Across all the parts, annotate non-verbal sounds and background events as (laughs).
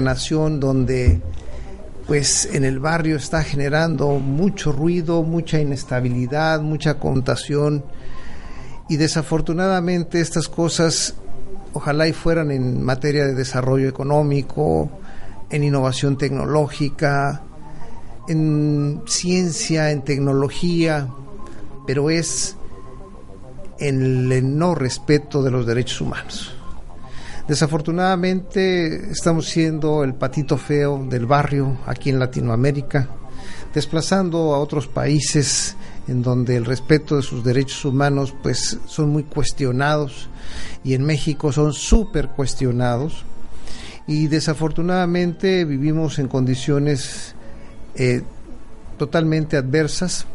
Nación donde pues en el barrio está generando mucho ruido, mucha inestabilidad, mucha contación y desafortunadamente estas cosas ojalá y fueran en materia de desarrollo económico, en innovación tecnológica, en ciencia, en tecnología, pero es en el no respeto de los derechos humanos. Desafortunadamente estamos siendo el patito feo del barrio aquí en Latinoamérica, desplazando a otros países en donde el respeto de sus derechos humanos pues son muy cuestionados y en México son súper cuestionados. Y desafortunadamente vivimos en condiciones eh, totalmente adversas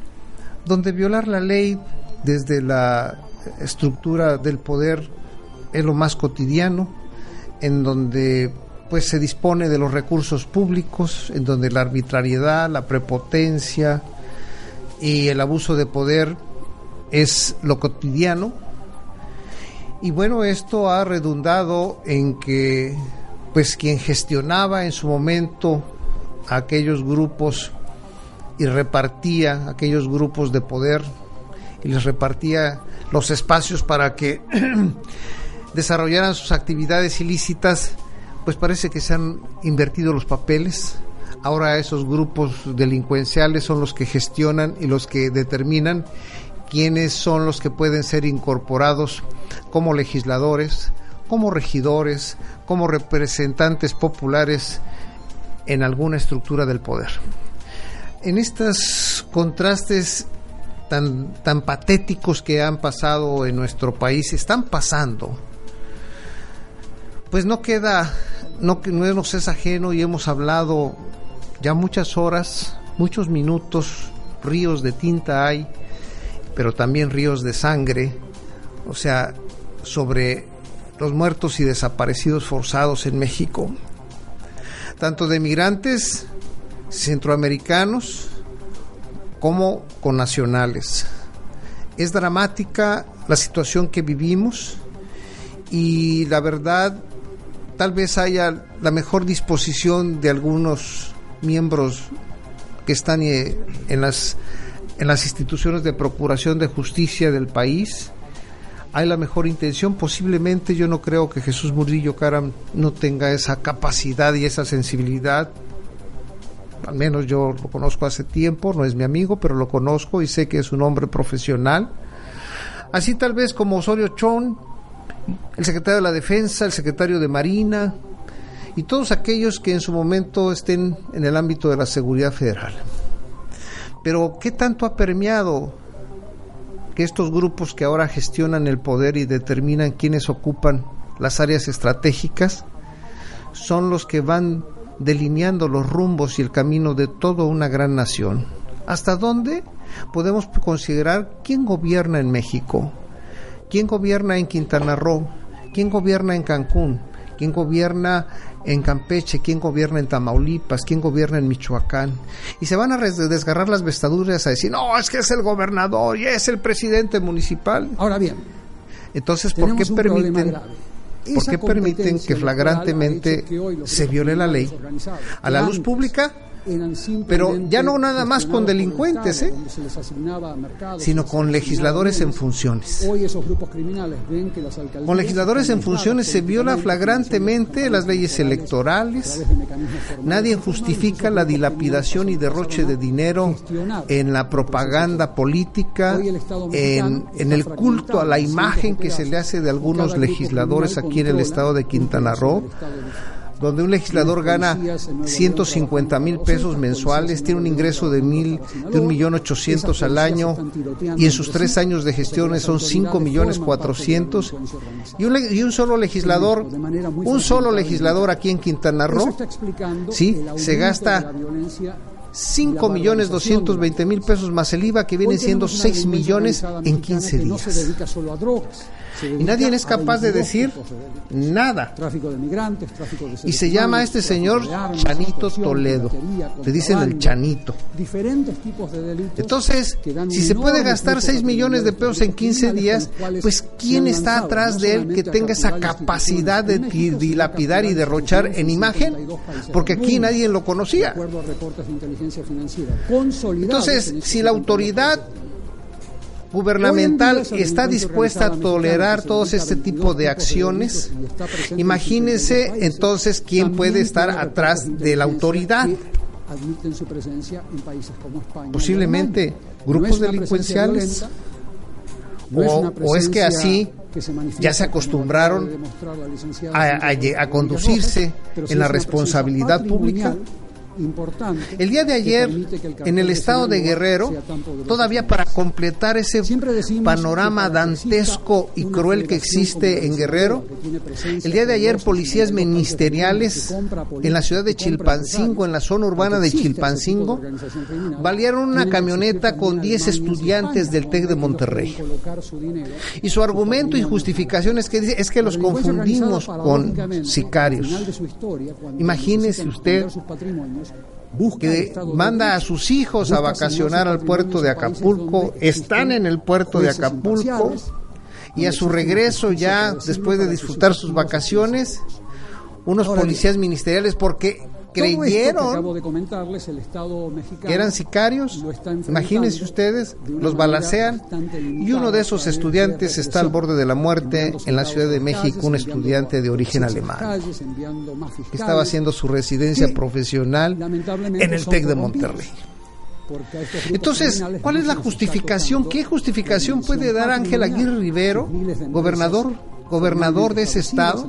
donde violar la ley desde la estructura del poder es lo más cotidiano en donde pues se dispone de los recursos públicos, en donde la arbitrariedad, la prepotencia y el abuso de poder es lo cotidiano. Y bueno, esto ha redundado en que pues quien gestionaba en su momento a aquellos grupos y repartía aquellos grupos de poder y les repartía los espacios para que (clears throat) desarrollaran sus actividades ilícitas, pues parece que se han invertido los papeles. Ahora esos grupos delincuenciales son los que gestionan y los que determinan quiénes son los que pueden ser incorporados como legisladores, como regidores, como representantes populares en alguna estructura del poder. En estos contrastes tan, tan patéticos que han pasado en nuestro país, están pasando, pues no queda, no, no nos es ajeno y hemos hablado ya muchas horas, muchos minutos, ríos de tinta hay, pero también ríos de sangre, o sea, sobre los muertos y desaparecidos forzados en México, tanto de migrantes centroamericanos como con nacionales. Es dramática la situación que vivimos y la verdad tal vez haya la mejor disposición de algunos miembros que están eh, en las en las instituciones de procuración de justicia del país. Hay la mejor intención. Posiblemente yo no creo que Jesús Murillo Caram no tenga esa capacidad y esa sensibilidad. Al menos yo lo conozco hace tiempo no es mi amigo pero lo conozco y sé que es un hombre profesional. Así tal vez como Osorio Chón el secretario de la Defensa, el secretario de Marina y todos aquellos que en su momento estén en el ámbito de la seguridad federal. Pero ¿qué tanto ha permeado que estos grupos que ahora gestionan el poder y determinan quiénes ocupan las áreas estratégicas son los que van delineando los rumbos y el camino de toda una gran nación? ¿Hasta dónde podemos considerar quién gobierna en México? ¿Quién gobierna en Quintana Roo? ¿Quién gobierna en Cancún? ¿Quién gobierna en Campeche? ¿Quién gobierna en Tamaulipas? ¿Quién gobierna en Michoacán? Y se van a desgarrar las vestaduras a decir, no, es que es el gobernador y es el presidente municipal. Ahora bien, entonces, ¿por qué permiten, ¿por qué permiten que flagrantemente que se viole la ley a la luz pública? Pero ya no nada más con delincuentes, ¿eh? sino con legisladores en funciones. Con legisladores en funciones se viola flagrantemente las leyes electorales. Nadie justifica la dilapidación y derroche de dinero en la propaganda política, en, en el culto a la imagen que se le hace de algunos legisladores aquí en el estado de Quintana Roo donde un legislador gana 150 mil pesos mensuales, tiene un ingreso de mil, de un millón ochocientos al año y en sus tres años de gestiones son cinco millones cuatrocientos y un, y un solo legislador, un solo legislador aquí en Quintana Roo, sí, se gasta 5 millones 220 mil pesos más el IVA que viene siendo 6 millones en 15 días. Y nadie es capaz de decir nada. Y se llama este señor Chanito Toledo. Le dicen el Chanito. Entonces, si se puede gastar 6 millones de pesos en 15 días, pues ¿quién está atrás de él que tenga esa capacidad de dilapidar y derrochar en imagen? Porque aquí nadie lo conocía. Entonces, si la autoridad gubernamental está dispuesta a tolerar todos este tipo de acciones, imagínense entonces quién puede estar atrás de la autoridad. Posiblemente grupos delincuenciales. O, es que así ya se acostumbraron a conducirse en la responsabilidad pública el día de ayer, en el estado de Guerrero, todavía para completar ese panorama dantesco y cruel que existe en Guerrero, el día de ayer policías ministeriales en la ciudad de Chilpancingo, en la zona urbana de Chilpancingo, balearon una camioneta con 10 estudiantes del TEC de Monterrey. Y su argumento y justificación es que, es que los confundimos con sicarios. Imagínese usted que manda a sus hijos a vacacionar al puerto de Acapulco, están en el puerto de Acapulco y a su regreso ya después de disfrutar sus vacaciones, unos policías ministeriales porque creyeron que eran sicarios. Imagínense ustedes, los balacean y uno de esos estudiantes está al borde de la muerte en la Ciudad de México, un estudiante de origen alemán que estaba haciendo su residencia profesional en el TEC de Monterrey. Entonces, ¿cuál es la justificación? ¿Qué justificación puede dar Ángel Aguirre Rivero, gobernador gobernador de ese estado,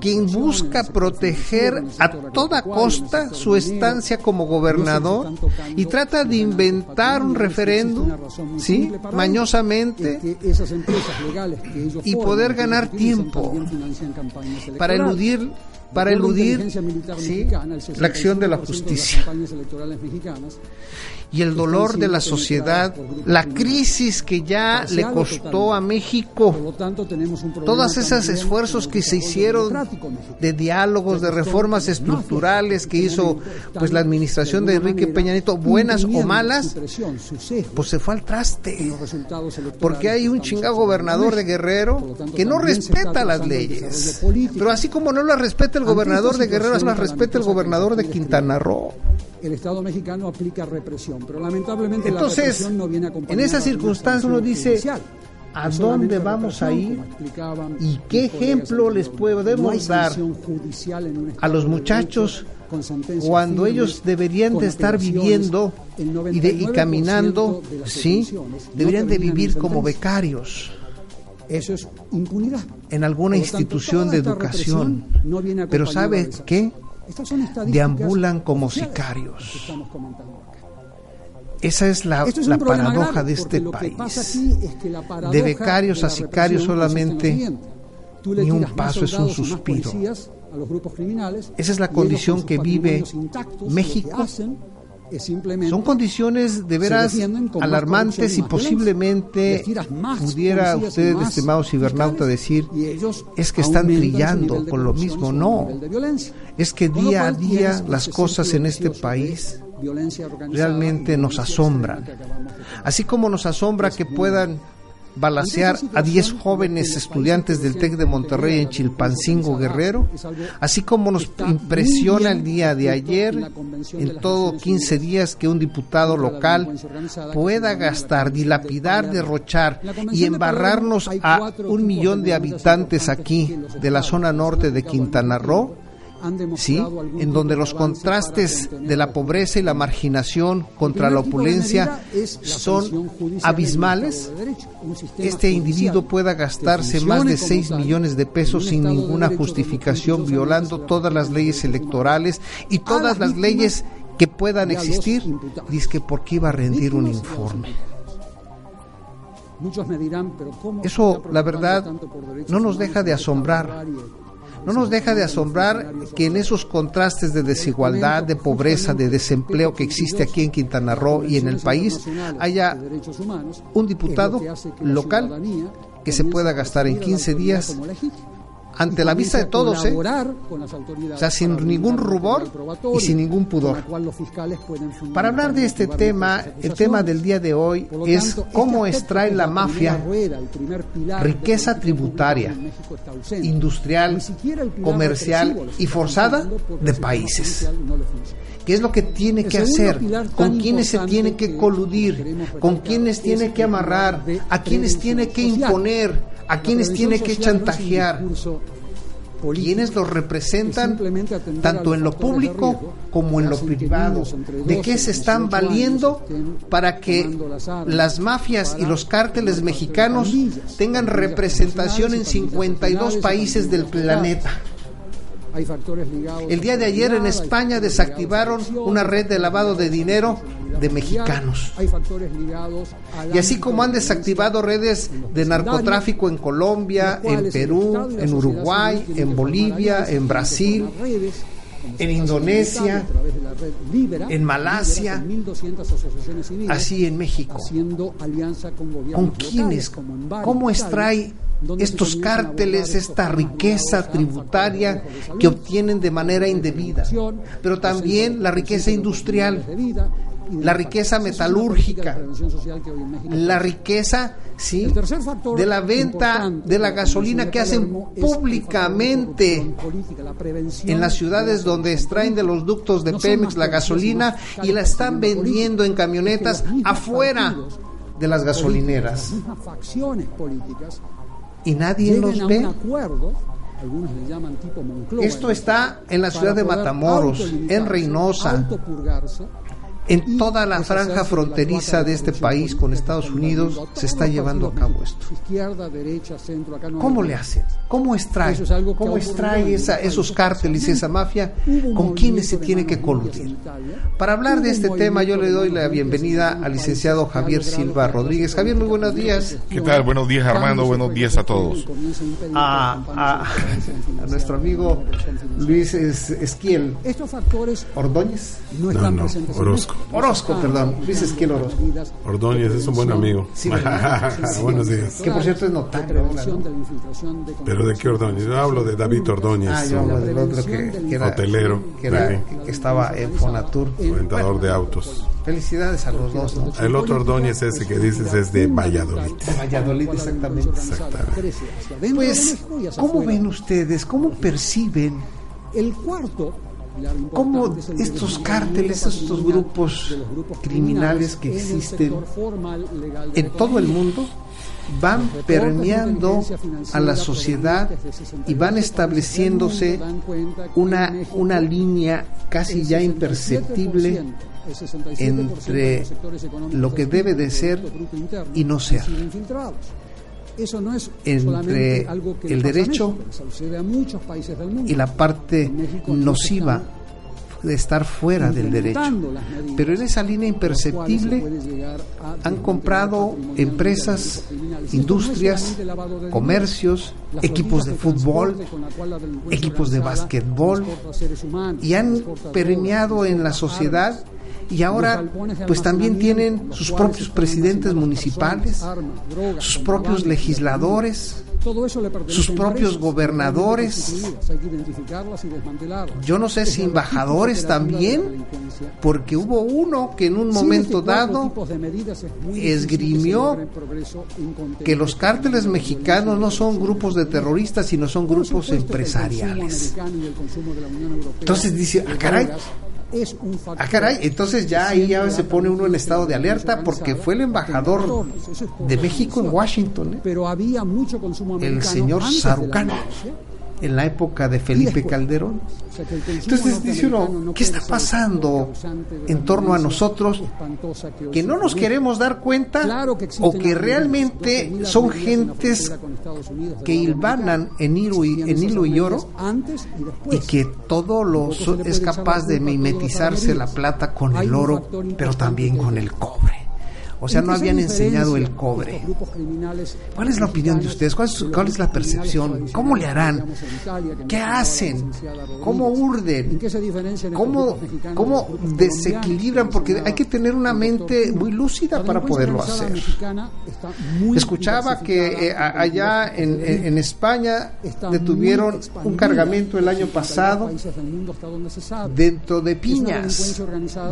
quien busca proteger a toda costa su estancia como gobernador y trata de inventar un referéndum, ¿sí? Mañosamente y poder ganar tiempo para eludir para eludir ¿sí? la acción de la justicia y el dolor de la sociedad, la crisis que ya le costó a México, todos esos esfuerzos que se hicieron de diálogos, de reformas estructurales que hizo pues la administración de Enrique Peña Nieto, buenas o malas, pues se fue al traste, porque hay un chingado gobernador de Guerrero que no respeta las leyes, pero así como no las respeta el gobernador de Guerrero, las respeta el gobernador de Quintana Roo el Estado mexicano aplica represión, pero lamentablemente Entonces, la represión no viene acompañada En esa circunstancia uno dice, ¿a dónde vamos a ir? ¿Y qué ejemplo les podemos dar a los muchachos cuando ellos deberían de estar viviendo y, de, y caminando, sí, deberían de vivir como becarios? Eso es impunidad. En alguna institución de educación. Pero ¿sabe qué? Deambulan como sicarios. Esa es la, la paradoja de este país. de becarios a sicarios solamente ni un paso es un suspiro. Esa es la condición que vive México son condiciones de veras alarmantes y posiblemente pudiera usted, estimado cibernauta, decir, es que están trillando con lo mismo. No, es que día a día las cosas en este país realmente nos asombran. Así como nos asombra que puedan balacear a 10 jóvenes estudiantes del TEC de Monterrey en Chilpancingo Guerrero, así como nos impresiona el día de ayer, en todo 15 días que un diputado local pueda gastar, dilapidar, derrochar y embarrarnos a un millón de habitantes aquí de la zona norte de Quintana Roo ¿sí? en donde los contrastes de la pobreza y la marginación contra la opulencia son abismales, este individuo pueda gastarse más de 6 millones de pesos sin ninguna justificación, violando todas las leyes electorales y todas las leyes que puedan existir, dice que porque iba a rendir un informe. Muchos me dirán, pero ¿cómo Eso, la verdad, no nos deja de asombrar. No nos deja de asombrar que en esos contrastes de desigualdad, de pobreza, de desempleo que existe aquí en Quintana Roo y en el país, haya un diputado local que se pueda gastar en 15 días ante la vista de todos, ¿eh? O sea, sin ningún rubor y sin ningún pudor. Para hablar de este tema, el tema del día de hoy es cómo extrae la mafia riqueza tributaria, industrial, comercial y forzada de países. ¿Qué es lo que tiene que hacer? ¿Con quiénes se tiene que coludir? ¿Con quiénes tiene que amarrar? ¿A quiénes tiene que imponer? A quienes tiene que chantajear, quienes los representan tanto en lo público como en lo privado, de qué se están valiendo para que las mafias y los cárteles mexicanos tengan representación en 52 países del planeta. El día de ayer en España desactivaron una red de lavado de dinero de mexicanos. Y así como han desactivado redes de narcotráfico en Colombia, en Perú, en Uruguay, en Bolivia, en Brasil, en Indonesia, en Malasia, así en México. ¿Con quiénes? ¿Cómo extrae estos cárteles esta riqueza tributaria que obtienen de manera indebida? Pero también la riqueza industrial la riqueza metalúrgica, la riqueza ¿sí? de la venta de la gasolina que hacen públicamente en las ciudades donde extraen de los ductos de Pemex la gasolina y la están vendiendo en camionetas afuera de las gasolineras. Y nadie los ve. Esto está en la ciudad de Matamoros, en Reynosa, en toda la franja fronteriza de este país con Estados Unidos se está llevando a cabo esto. ¿Cómo le hacen? ¿Cómo extrae? ¿Cómo extrae esa, esos cárteles y esa mafia? ¿Con quiénes se tiene que coludir? Para hablar de este tema yo le doy la bienvenida al licenciado Javier Silva Rodríguez. Javier, muy buenos días. ¿Qué tal? Buenos días Armando, buenos días a todos. A, nuestro amigo Luis Esquiel. Ordóñez. No, no, Orozco. Orozco, perdón. Luis Esquiel Orozco. Ordóñez es un buen amigo. (laughs) Buenos días. Que por cierto es notario. ¿Pero de qué Ordóñez? Yo hablo de David Ordóñez. Ah, yo hablo del otro que, era hotelero. Que, estaba en Fonatur. Rentador de autos. Felicidades a los dos. El otro Ordóñez ese que dices es de Valladolid. Valladolid, exactamente. exactamente. Pues, ¿cómo ven ustedes? ¿Cómo perciben el cuarto cómo estos cárteles, estos grupos criminales que existen en todo el mundo van permeando a la sociedad y van estableciéndose una, una línea casi ya imperceptible entre lo que debe de ser y no ser entre el derecho y la parte nociva de estar fuera del derecho. Pero en esa línea imperceptible han comprado empresas, industrias, comercios, equipos de fútbol, equipos de básquetbol y han permeado en la sociedad y ahora pues también tienen sus propios presidentes municipales, sus propios legisladores, sus propios gobernadores. Yo no sé si embajadores también, porque hubo uno que en un momento dado esgrimió que los cárteles mexicanos no son grupos de terroristas, sino son grupos empresariales. Entonces dice, ah, caray, es un factor. Ah, caray, entonces ya ahí ya se pone uno en estado de alerta porque fue el embajador de México en Washington, ¿eh? pero había mucho consumo el señor Sarucán. En la época de Felipe Calderón. Entonces dice uno, ¿qué está pasando en torno a nosotros que no nos queremos dar cuenta o que realmente son gentes que hilvanan en hilo y, en hilo y oro y que todo lo es capaz de mimetizarse la plata con el oro, pero también con el cobre? O sea, no habían enseñado el cobre. ¿Cuál es la opinión de ustedes? ¿Cuál es, la percepción? ¿Cómo le harán? ¿Qué hacen? ¿Cómo urden? ¿Cómo, ¿Cómo desequilibran? Porque hay que tener una mente muy lúcida para poderlo hacer. Escuchaba que eh, allá en, en España detuvieron un cargamento el año pasado dentro de piñas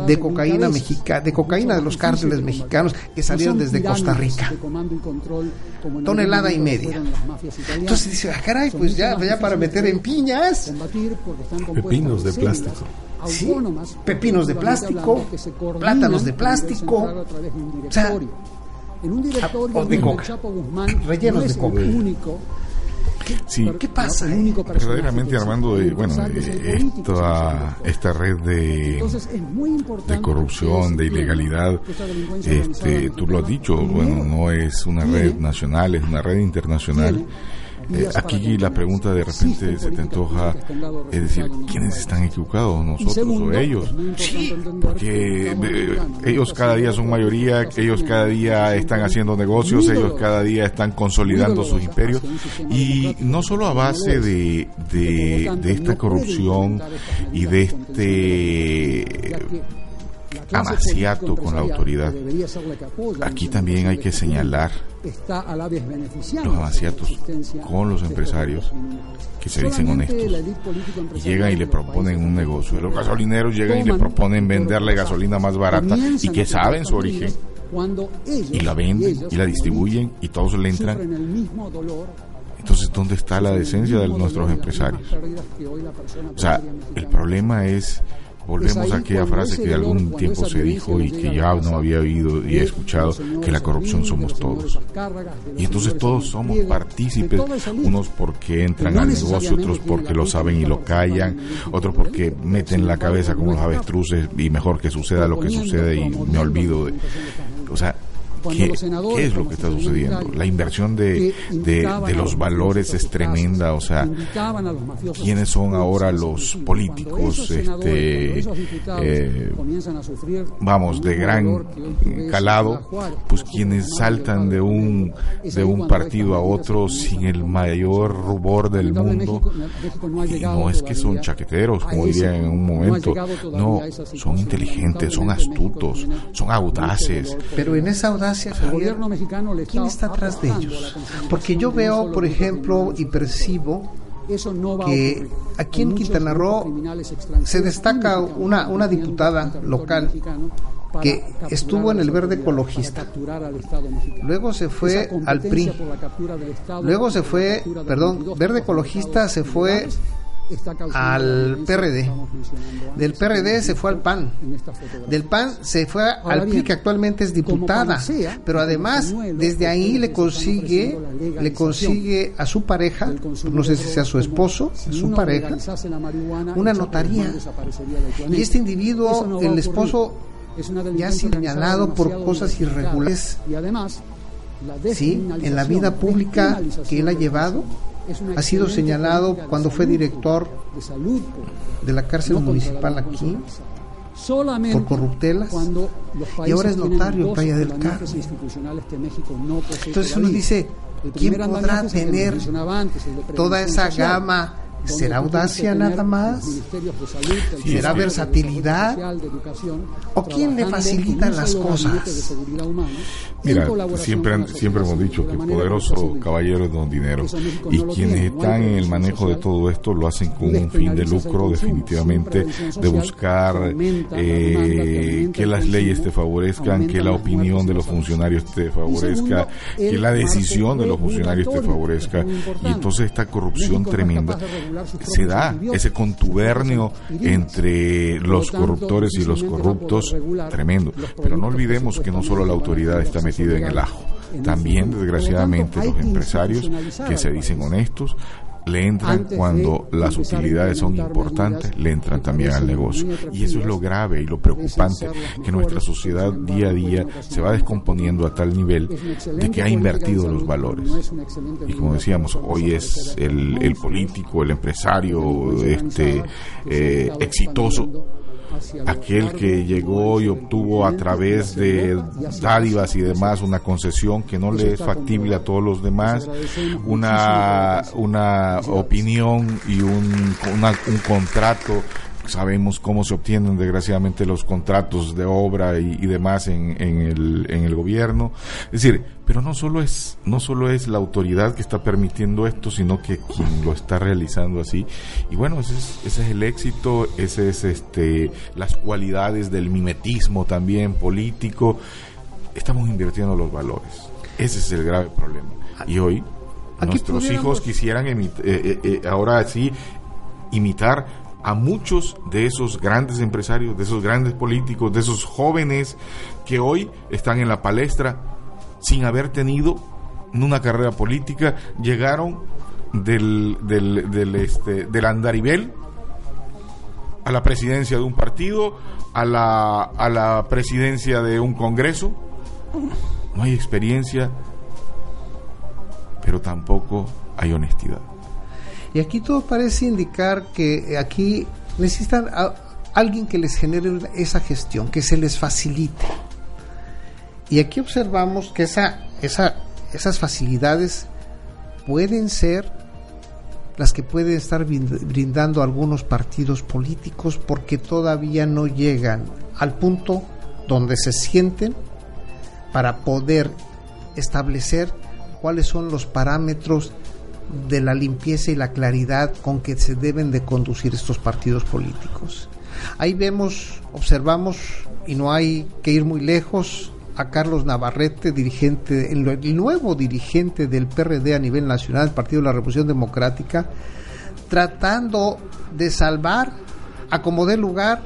de cocaína mexicana, de cocaína de los cárteles mexicanos que salieron desde Costa Rica. Tonelada y media. Entonces dice, ah, caray, pues ya, ya para meter en piñas. Pepinos de plástico. Sí, pepinos de plástico, plátanos de plástico, o sea, ah, de coca, rellenos de coca. Sí, ¿Qué pasa? Verdaderamente, Armando, de, bueno, esta, esta red de, de corrupción, de ilegalidad, este, tú lo has dicho, bueno, no es una red nacional, es una red internacional eh, aquí la pregunta de repente se te antoja, es decir, ¿quiénes están equivocados? ¿Nosotros o ellos? porque eh, ellos cada día son mayoría, ellos cada día están haciendo negocios, ellos cada día están consolidando sus imperios y no solo a base de, de, de esta corrupción y de este amaciato con la autoridad. Aquí también hay que señalar los amaciatos con los empresarios que se dicen honestos y llegan y le proponen un negocio. Los gasolineros llegan y le proponen venderle gasolina más barata y que saben su origen y la venden y la distribuyen y todos le entran. Entonces, ¿dónde está la decencia de nuestros empresarios? O sea, el problema es Volvemos a aquella frase que algún tiempo se dijo y que ya no había oído y he escuchado, que la corrupción somos todos. Y entonces todos somos partícipes, unos porque entran al negocio, otros porque lo saben y lo callan, otros porque meten la cabeza como los avestruces y mejor que suceda lo que sucede y me olvido de... O sea, ¿Qué, es lo que está sucediendo? La inversión de, de, los valores es tremenda, o sea, ¿quiénes son ahora los políticos, este, eh, vamos, de gran calado? Pues quienes saltan de un, de un partido a otro sin el mayor rubor del mundo, y no es que son chaqueteros, como diría en un momento, no, son inteligentes, son astutos, son audaces. Pero en esa audacia ¿quién está atrás de ellos? Porque yo veo, por ejemplo, y percibo que aquí en Quintana Roo se destaca una, una diputada local que estuvo en el verde ecologista. Luego se fue al PRI. Luego se fue, perdón, verde ecologista se fue al PRD. Del PRD se fue al PAN. Del PAN se fue al PRI, que actualmente es diputada. Pero además, desde ahí le consigue, le consigue a su pareja, no sé si sea su esposo, su pareja, una notaría. Y este individuo, el esposo, ya señalado por cosas irregulares. Sí, en la vida pública que él ha llevado, ha sido señalado cuando fue director de la cárcel municipal aquí por corruptelas y ahora es notario en Playa del Carmen. Entonces uno dice, ¿quién podrá tener toda esa gama ¿Será audacia nada más? ¿Será versatilidad? ¿O quién le facilita las cosas? Mira, siempre, siempre hemos dicho que poderoso caballero es don dinero. Y quienes están en el manejo de todo esto lo hacen con un fin de lucro, definitivamente, de buscar eh, que las leyes te favorezcan, que la opinión de los funcionarios te favorezca, que la decisión de los funcionarios te favorezca. Y entonces esta corrupción tremenda se da ese contubernio entre los corruptores y los corruptos tremendo. Pero no olvidemos que no solo la autoridad está metida en el ajo. También, desgraciadamente, los empresarios que se dicen honestos le entran cuando las utilidades son importantes, le entran también al negocio. Y eso es lo grave y lo preocupante, que nuestra sociedad día a día se va descomponiendo a tal nivel de que ha invertido los valores. Y como decíamos, hoy es el, el político, el empresario este, eh, exitoso aquel que llegó y obtuvo a través de dádivas y demás una concesión que no le es factible a todos los demás, una, una opinión y un, un contrato sabemos cómo se obtienen desgraciadamente los contratos de obra y, demás en, en, el, en el gobierno. Es decir, pero no solo es, no solo es la autoridad que está permitiendo esto, sino que quien lo está realizando así. Y bueno, ese es, ese es el éxito, ese es este, las cualidades del mimetismo también político. Estamos invirtiendo los valores. Ese es el grave problema. Y hoy nuestros hijos quisieran eh, eh, eh, ahora sí imitar a muchos de esos grandes empresarios, de esos grandes políticos, de esos jóvenes que hoy están en la palestra sin haber tenido una carrera política, llegaron del, del, del, este, del andarivel a la presidencia de un partido, a la, a la presidencia de un congreso. No hay experiencia, pero tampoco hay honestidad. Y aquí todo parece indicar que aquí necesitan a alguien que les genere esa gestión, que se les facilite. Y aquí observamos que esa, esa, esas facilidades pueden ser las que pueden estar brindando algunos partidos políticos porque todavía no llegan al punto donde se sienten para poder establecer cuáles son los parámetros de la limpieza y la claridad con que se deben de conducir estos partidos políticos. Ahí vemos, observamos, y no hay que ir muy lejos, a Carlos Navarrete, dirigente, el nuevo dirigente del PRD a nivel nacional, el Partido de la Revolución Democrática, tratando de salvar, a como dé lugar,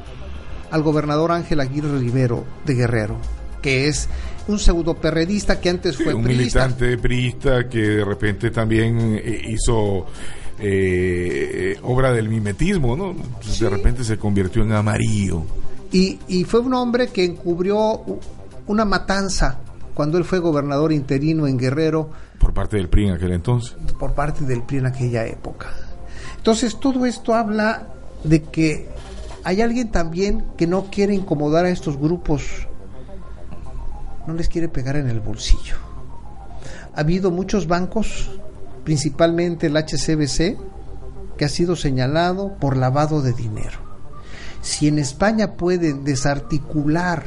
al gobernador Ángel Aguirre Rivero de Guerrero, que es un pseudo perredista que antes fue un militante priista que de repente también eh, hizo eh, obra del mimetismo, ¿no? De repente se convirtió en amarillo. Y, y fue un hombre que encubrió una matanza cuando él fue gobernador interino en Guerrero. Por parte del PRI en aquel entonces. Por parte del PRI en aquella época. Entonces todo esto habla de que hay alguien también que no quiere incomodar a estos grupos no les quiere pegar en el bolsillo. Ha habido muchos bancos, principalmente el HCBC, que ha sido señalado por lavado de dinero. Si en España pueden desarticular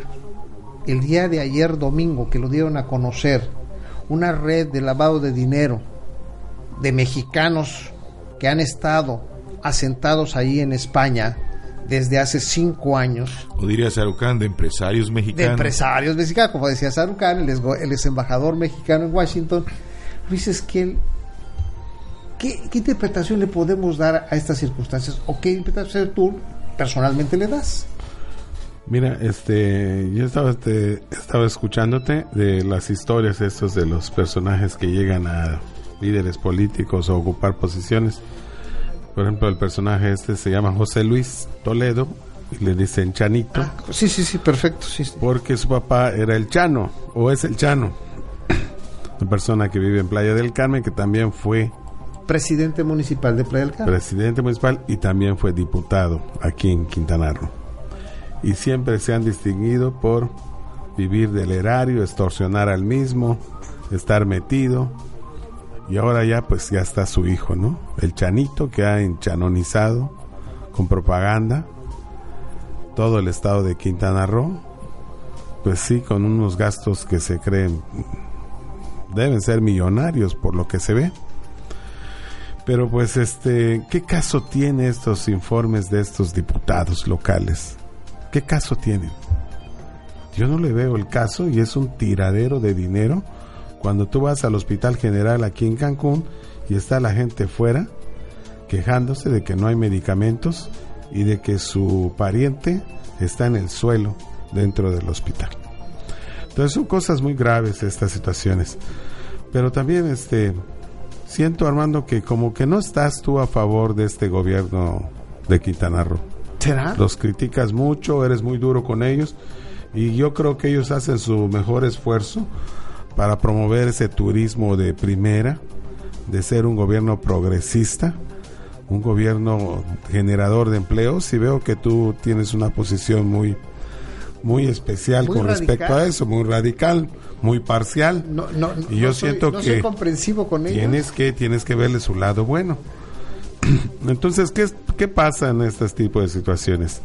el día de ayer domingo que lo dieron a conocer una red de lavado de dinero de mexicanos que han estado asentados ahí en España desde hace cinco años. O diría Sarucán, de empresarios mexicanos. De empresarios mexicanos, como decía Sarucán, es, el embajador mexicano en Washington. Luis que ¿qué, ¿qué interpretación le podemos dar a estas circunstancias? ¿O qué interpretación tú personalmente le das? Mira, este, yo estaba, este, estaba escuchándote de las historias estos de los personajes que llegan a líderes políticos o ocupar posiciones por ejemplo, el personaje este se llama José Luis Toledo y le dicen Chanito. Ah, sí, sí, sí, perfecto. Sí, Porque su papá era el Chano, o es el Chano. (coughs) Una persona que vive en Playa del Carmen, que también fue... Presidente municipal de Playa del Carmen. Presidente municipal y también fue diputado aquí en Quintana Roo. Y siempre se han distinguido por vivir del erario, extorsionar al mismo, estar metido y ahora ya pues ya está su hijo, ¿no? El chanito que ha enchanonizado con propaganda todo el estado de Quintana Roo. Pues sí, con unos gastos que se creen deben ser millonarios por lo que se ve. Pero pues este, ¿qué caso tiene estos informes de estos diputados locales? ¿Qué caso tienen? Yo no le veo el caso y es un tiradero de dinero cuando tú vas al Hospital General aquí en Cancún y está la gente fuera quejándose de que no hay medicamentos y de que su pariente está en el suelo dentro del hospital. Entonces son cosas muy graves estas situaciones. Pero también este siento Armando que como que no estás tú a favor de este gobierno de Quintana Roo. ¿Será? Los criticas mucho, eres muy duro con ellos y yo creo que ellos hacen su mejor esfuerzo para promover ese turismo de primera, de ser un gobierno progresista, un gobierno generador de empleos y veo que tú tienes una posición muy muy especial con respecto a eso, muy radical, muy parcial. No, no, y yo soy- siento no que soy comprensivo con ellos. tienes que tienes que verle su lado bueno. (clears throat) Entonces, ¿qué, ¿qué pasa en este tipo de situaciones?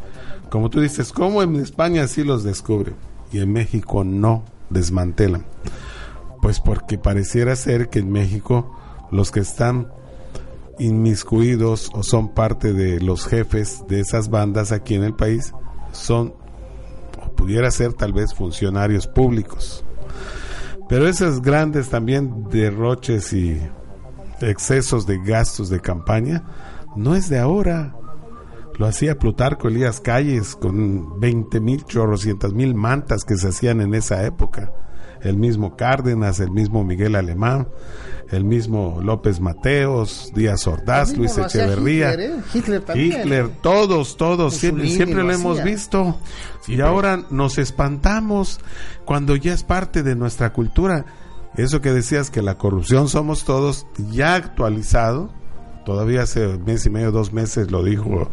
Como tú dices, ¿cómo en España sí los descubren y en México no desmantelan? Pues porque pareciera ser que en México los que están inmiscuidos o son parte de los jefes de esas bandas aquí en el país son o pudiera ser tal vez funcionarios públicos. Pero esos grandes también derroches y excesos de gastos de campaña no es de ahora. Lo hacía Plutarco Elías Calles con 20 mil, chorrocientas mil mantas que se hacían en esa época. El mismo Cárdenas, el mismo Miguel Alemán, el mismo López Mateos, Díaz Ordaz, Luis Echeverría. Hitler, ¿eh? Hitler también. Hitler, todos, todos, siempre, siempre lo, lo hemos visto. Sí, y pero- ahora nos espantamos cuando ya es parte de nuestra cultura. Eso que decías que la corrupción somos todos, ya actualizado, todavía hace mes y medio, dos meses lo dijo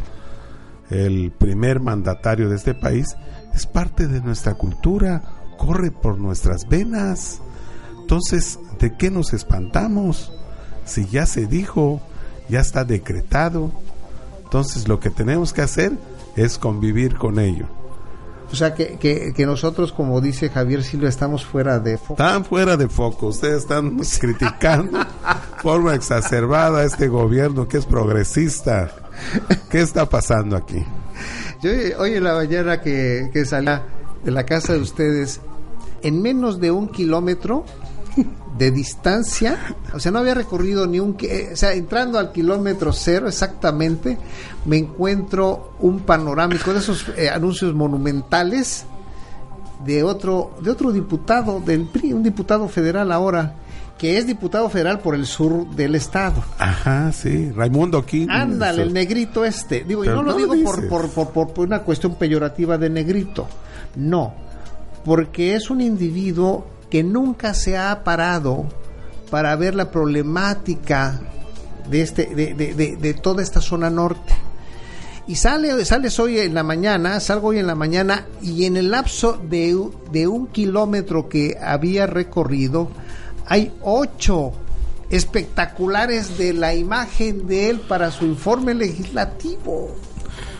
el primer mandatario de este país, es parte de nuestra cultura, corre por nuestras venas. Entonces, ¿de qué nos espantamos? Si ya se dijo, ya está decretado. Entonces, lo que tenemos que hacer es convivir con ello. O sea, que, que, que nosotros, como dice Javier Silva, estamos fuera de foco. Están fuera de foco. Ustedes están (laughs) criticando de forma exacerbada a este gobierno que es progresista. ¿Qué está pasando aquí? Yo hoy en la mañana que, que salí de la casa de ustedes, en menos de un kilómetro de distancia, o sea, no había recorrido ni un, ki- o sea, entrando al kilómetro cero exactamente, me encuentro un panorámico de esos eh, anuncios monumentales de otro, de otro diputado del PRI, un diputado federal ahora, que es diputado federal por el sur del estado. Ajá, sí. Raimundo King. Ándale, el negrito este. Digo, y no lo no digo lo dices. por, por, por- por una cuestión peyorativa de negrito. No, porque es un individuo que nunca se ha parado para ver la problemática de, este, de, de- toda esta zona norte. Y sale, sales hoy en la mañana, salgo hoy en la mañana y en el lapso de, de un kilómetro que había recorrido, hay ocho espectaculares de la imagen de él para su informe legislativo.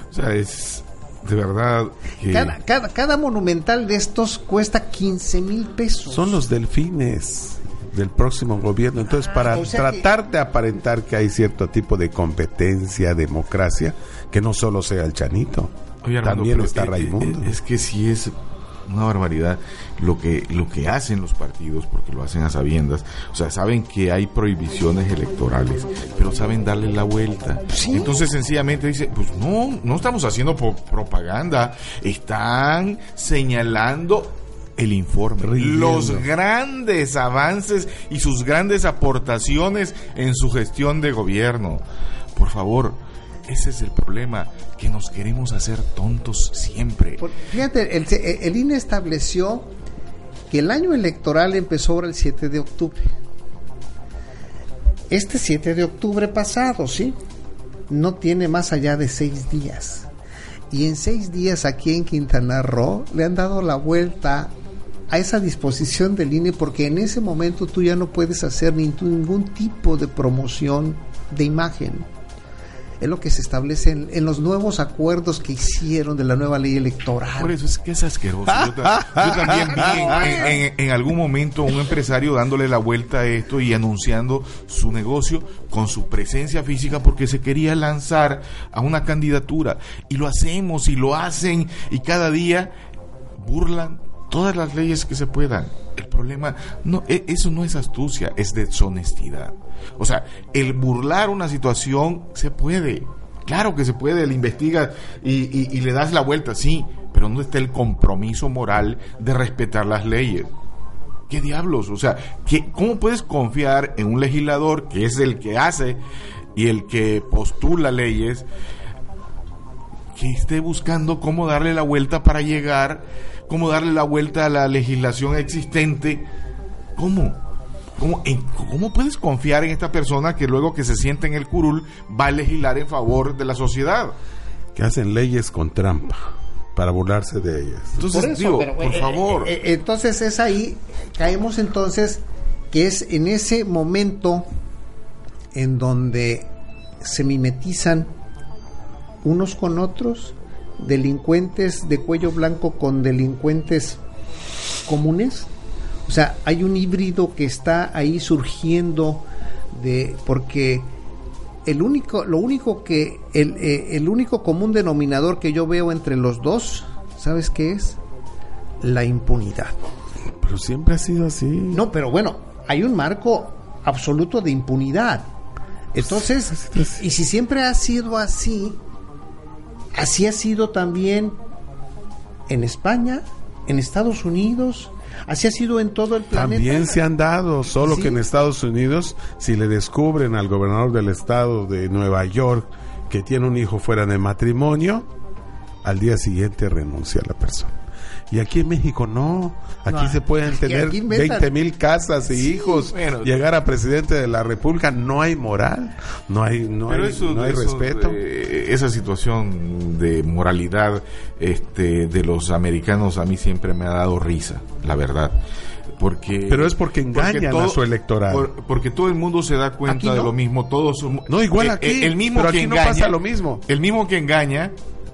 O sea, es de verdad que... Cada, cada, cada monumental de estos cuesta 15 mil pesos. Son los delfines del próximo gobierno. Entonces, para o sea que- tratar de aparentar que hay cierto tipo de competencia, democracia, que no solo sea el Chanito, Oye, Armando, también está eh, Raimundo. eh, Es que sí es una barbaridad lo que lo que hacen los partidos porque lo hacen a sabiendas. O sea saben que hay prohibiciones electorales pero saben darle la vuelta. Entonces sencillamente dice pues no no estamos haciendo propaganda. Están señalando el informe, Riendo. los grandes avances y sus grandes aportaciones en su gestión de gobierno. Por favor, ese es el problema, que nos queremos hacer tontos siempre. Fíjate, el, el INE estableció que el año electoral empezó ahora el 7 de octubre. Este 7 de octubre pasado, ¿sí? No tiene más allá de seis días. Y en seis días aquí en Quintana Roo le han dado la vuelta a esa disposición del INE porque en ese momento tú ya no puedes hacer ni- ningún tipo de promoción de imagen. Es lo que se establece en, en los nuevos acuerdos que hicieron de la nueva ley electoral. Por eso es que es asqueroso. Yo, ta- yo también vi en, (laughs) en- en- en algún momento un empresario dándole la vuelta a esto y anunciando su negocio con su presencia física porque se quería lanzar a una candidatura. Y lo hacemos y lo hacen y cada día burlan todas las leyes que se puedan. El problema, no, e- eso no es astucia, es deshonestidad. O sea, el burlar una situación se puede. Claro que se puede, le investigas y, le das la vuelta, sí, pero no está el compromiso moral de respetar las leyes. ¿Qué diablos? O sea, ¿qué, ¿cómo puedes confiar en un legislador que es el que hace y el que postula leyes que esté buscando cómo darle la vuelta para llegar, cómo darle la vuelta a la legislación existente? ¿Cómo? ¿Cómo, ¿Cómo puedes confiar en esta persona que luego que se siente en el curul va a legislar en favor de la sociedad? Que hacen leyes con trampa para burlarse de ellas. Entonces, por, digo, por eh, favor. Eh, eh, entonces es ahí, caemos entonces que es en ese momento en donde se mimetizan unos con otros, delincuentes de cuello blanco con delincuentes comunes. O sea, hay un híbrido que está ahí surgiendo de porque el único, lo único que, el, eh, el único común denominador que yo veo entre los dos, ¿sabes qué es? La impunidad. Pero siempre ha sido así. No, pero bueno, hay un marco absoluto de impunidad. Entonces, y si siempre ha sido así, así ha sido también en España, en Estados Unidos, Así ha sido en todo el planeta. También se han dado, solo que en Estados Unidos, si le descubren al gobernador del estado de Nueva York que tiene un hijo fuera de matrimonio, al día siguiente renuncia a la persona. Y aquí en México no. Aquí se pueden tener 20 mil casas y hijos. llegar a presidente de la República no hay moral, no hay, no hay, no hay respeto. esa situación de moralidad este, de los americanos a mí siempre me ha dado risa, la verdad. Porque, pero es porque engañan a su electorado. porque todo el mundo se da cuenta de lo mismo. Todos no igual eh, aquí. Eh, el, mismo que engaña, pasa lo mismo. El mismo que engaña,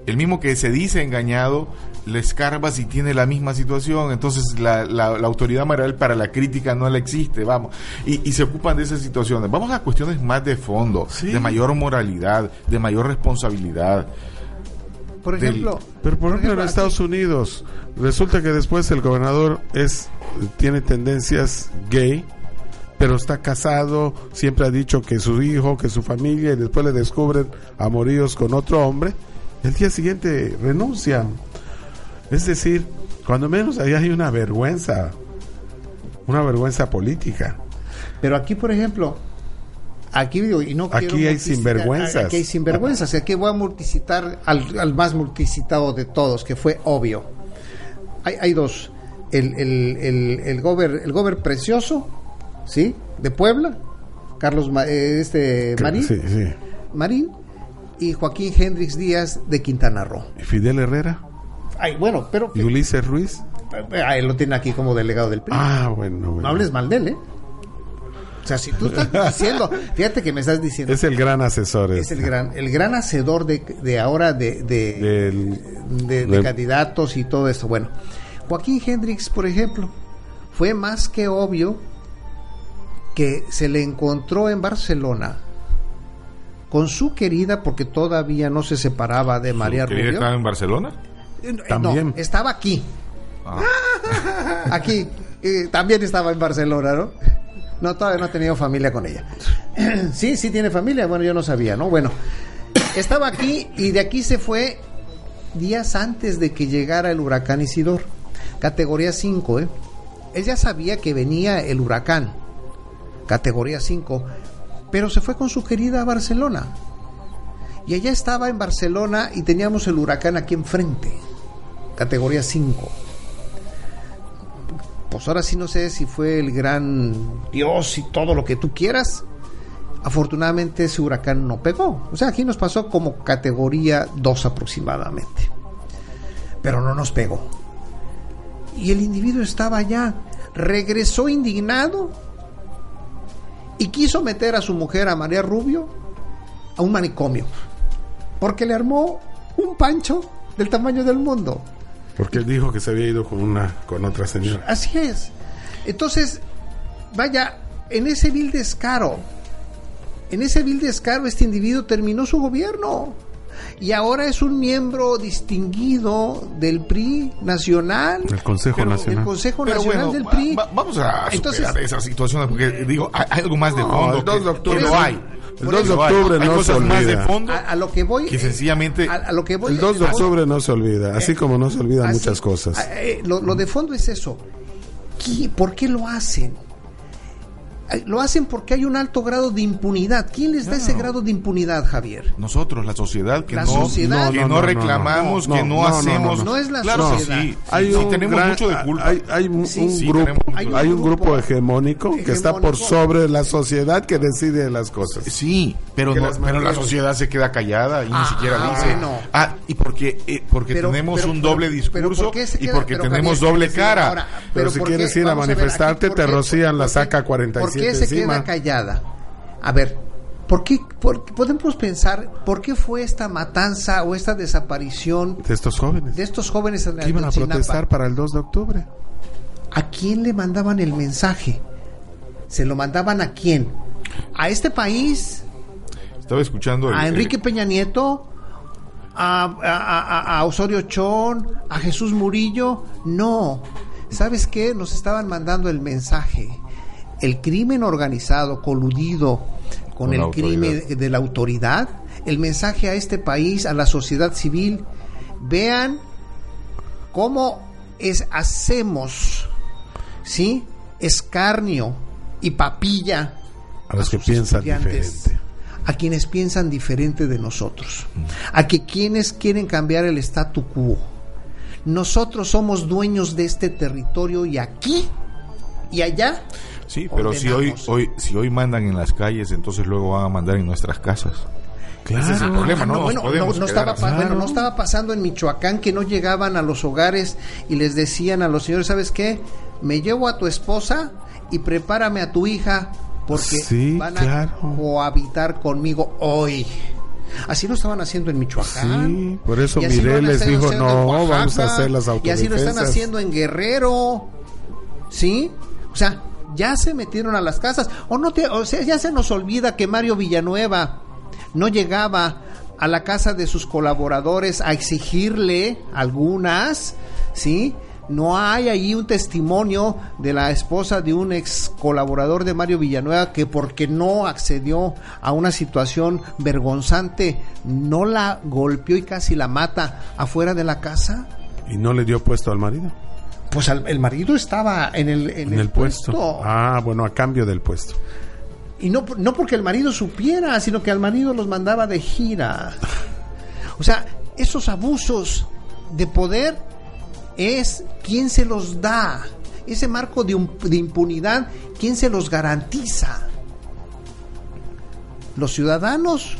el mismo que se dice engañado, le escarbas y tiene la misma situación, entonces la, la, autoridad moral para la crítica no la existe, vamos, y, se ocupan de esas situaciones. Vamos a cuestiones más de fondo, de mayor moralidad, de mayor responsabilidad. Por ejemplo, pero por, ejemplo, en Estados Unidos resulta que después el gobernador es tiene tendencias gay, pero está casado, siempre ha dicho que su hijo, que su familia, y después le descubren amoríos con otro hombre, el día siguiente renuncia. Es decir, cuando menos ahí hay una vergüenza, una vergüenza política. Pero aquí, por ejemplo, aquí digo, y no aquí hay sinvergüenzas. Aquí hay sinvergüenzas. Y aquí voy a multicitar al, más multicitado de todos, que fue obvio. Hay, hay dos. El, el, el, el, gober, el gober precioso, ¿sí? De Puebla, Carlos eh, este Marín. Sí, sí. Marín y Joaquín Hendrix Díaz de Quintana Roo. ¿Y Fidel Herrera? Ay, bueno, pero... ¿Y Ulises Ruiz? Ah, él lo tiene aquí como delegado del PRI. Ah, bueno, bueno. No hables mal de él, ¿eh? O sea, si tú estás (laughs) diciendo, fíjate que me estás diciendo. Es el gran asesor. Es el este. gran, el gran hacedor de, de ahora de, de, de, candidatos y todo eso. Bueno, Joaquín Hendrix, por ejemplo, fue más que obvio que se le encontró en Barcelona con su querida, porque todavía no se separaba de María Rubio. estaba en Barcelona? También. estaba aquí. Ah. Aquí. también estaba en Barcelona, ¿no? No, todavía no ha tenido familia con ella. (clears throat) sí, sí tiene familia. Bueno, yo no sabía, ¿no? Bueno, estaba aquí y de aquí se fue días antes de que llegara el huracán Isidor. Categoría 5, ¿eh? Él ya sabía que venía el huracán. Categoría 5. Pero se fue con su querida a Barcelona. Y allá estaba en Barcelona y teníamos el huracán aquí enfrente, categoría 5. Pues ahora sí no sé si fue el gran Dios y todo lo que tú quieras. Afortunadamente ese huracán no pegó. O sea, aquí nos pasó como categoría 2 aproximadamente. Pero no nos pegó. Y el individuo estaba allá. Regresó indignado y quiso meter a su mujer, a María Rubio, a un manicomio porque le armó un pancho del tamaño del mundo. Porque él dijo que se había ido con una con otra señora. Así es. Entonces, vaya, en ese vil descaro, en ese vil descaro este individuo terminó su gobierno y ahora es un miembro distinguido del PRI nacional. El Consejo Nacional. El Consejo Nacional del PRI. vamos a Entonces, esa situación porque digo, hay, algo más de fondo. que, no hay. El 2 de octubre no se olvida. a, lo que voy. Que sencillamente. A, lo que voy, el 2 de octubre no se olvida, así como no se olvidan muchas cosas. Eh, lo, lo de fondo es eso. ¿Por qué lo hacen? Lo hacen porque hay un alto grado de impunidad. ¿Quién les da ese grado de impunidad, Javier? Nosotros, la sociedad, que, no, reclamamos, que no, hacemos. No, es la sociedad. Sí, hay un tenemos mucho de culpa. Hay, un, grupo, hay, un, grupo, hegemónico, que está por sobre la sociedad que decide las cosas. Sí, pero, pero la sociedad se queda callada y ni ah, siquiera dice. Ah, y porque, eh, porque tenemos un doble discurso y porque tenemos doble cara. pero si quieres ir a manifestarte, te rocían la saca 45 qué se queda callada? A ver, ¿por qué podemos pensar por qué fue esta matanza o esta desaparición de estos jóvenes? De estos jóvenes que iban a protestar para el 2 de octubre. ¿A quién le mandaban el mensaje? ¿Se lo mandaban a quién? ¿A este país? Estaba escuchando a Enrique Peña Nieto, a, a, Osorio Chón, a Jesús Murillo. No. ¿Sabes qué? Nos estaban mandando el mensaje el crimen organizado coludido con, el crimen de la autoridad, el mensaje a este país, a la sociedad civil, vean cómo es, hacemos, ¿sí? Escarnio y papilla a los que piensan diferente. A quienes piensan diferente de nosotros. A que quienes quieren cambiar el statu quo. Nosotros somos dueños de este territorio y aquí y allá Sí, pero si hoy, hoy, si hoy mandan en las calles, entonces luego van a mandar en nuestras casas. Claro. Ese es el problema, ¿no? bueno, no, estaba, bueno, no estaba pasando en Michoacán que no llegaban a los hogares y les decían a los señores, ¿sabes qué? Me llevo a tu esposa y prepárame a tu hija porque van a cohabitar conmigo hoy. Así lo estaban haciendo en Michoacán. Sí, por eso Mirel les dijo, no, vamos a hacer las autoridades. Y así lo están haciendo en Guerrero. ¿Sí? O sea, ya se metieron a las casas. O, no te, o sea, ya se nos olvida que Mario Villanueva no llegaba a la casa de sus colaboradores a exigirle algunas, ¿sí? No hay ahí un testimonio de la esposa de un ex colaborador de Mario Villanueva que porque no accedió a una situación vergonzante, no la golpeó y casi la mata afuera de la casa. ¿Y no le dio puesto al marido? Pues el marido estaba en el, en, el, puesto. Ah, bueno, a cambio del puesto. Y no, no porque el marido supiera, sino que al marido los mandaba de gira. O sea, esos abusos de poder es quien se los da. Ese marco de, de impunidad, ¿quién se los garantiza? ¿Los ciudadanos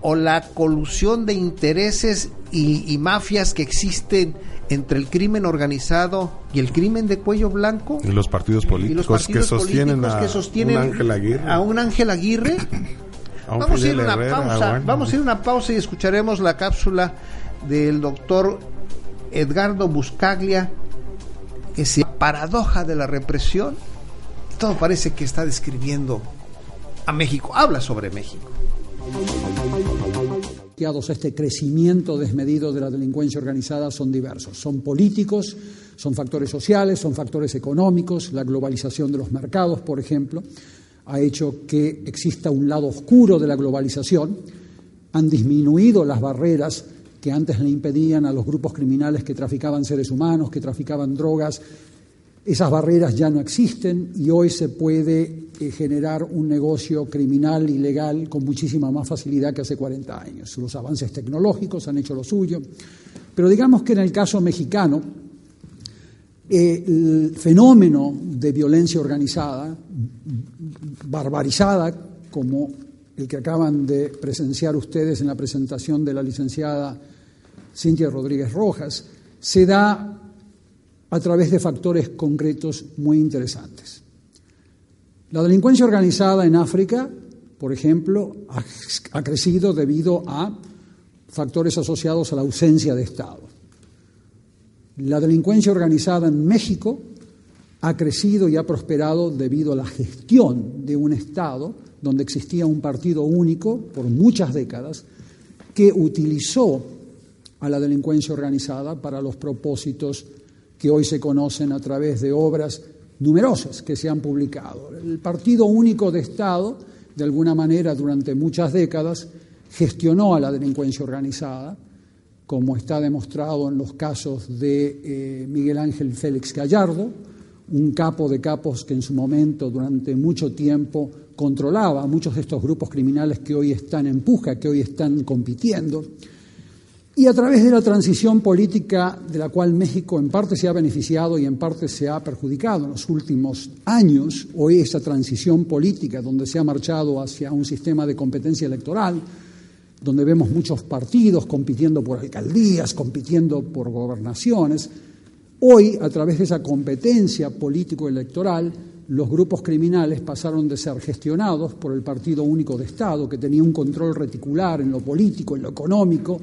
o la colusión de intereses y, y mafias que existen entre el crimen organizado y el crimen de cuello blanco. Y los partidos políticos, que, sostienen a, un Ángel Aguirre. a un Ángel Aguirre. (coughs) Vamos a ir una pausa vamos a ir a una pausa y escucharemos la cápsula del doctor Edgardo Buscaglia que se paradoja de la represión. Todo parece que está describiendo a México. Habla sobre México a este crecimiento desmedido de la delincuencia organizada son diversos. Son políticos, son factores sociales, son factores económicos, la globalización de los mercados, por ejemplo, ha hecho que exista un lado oscuro de la globalización, han disminuido las barreras que antes le impedían a los grupos criminales que traficaban seres humanos, que traficaban drogas, esas barreras ya no existen y hoy se puede eh, generar un negocio criminal ilegal con muchísima más facilidad que hace 40 años. Los avances tecnológicos han hecho lo suyo. Pero digamos que en el caso mexicano, eh, el fenómeno de violencia organizada, barbarizada, como el que acaban de presenciar ustedes en la presentación de la licenciada Cintia Rodríguez Rojas, se da a través de factores concretos muy interesantes. La delincuencia organizada en África, por ejemplo, ha, crecido debido a factores asociados a la ausencia de Estado. La delincuencia organizada en México ha crecido y ha prosperado debido a la gestión de un Estado donde existía un partido único por muchas décadas que utilizó a la delincuencia organizada para los propósitos que hoy se conocen a través de obras numerosas que se han publicado. El Partido Único de Estado, de alguna manera, durante muchas décadas, gestionó a la delincuencia organizada, como está demostrado en los casos de eh, Miguel Ángel Félix Gallardo un capo de capos que en su momento, durante mucho tiempo, controlaba a muchos de estos grupos criminales que hoy están en puja, que hoy están compitiendo. Y a través de la transición política de la cual México en parte se ha beneficiado y en parte se ha perjudicado en los últimos años, hoy esa transición política donde se ha marchado hacia un sistema de competencia electoral, donde vemos muchos partidos compitiendo por alcaldías, compitiendo por gobernaciones, hoy a través de esa competencia político-electoral, los grupos criminales pasaron de ser gestionados por el Partido Único de Estado, que tenía un control reticular en lo político, en lo económico,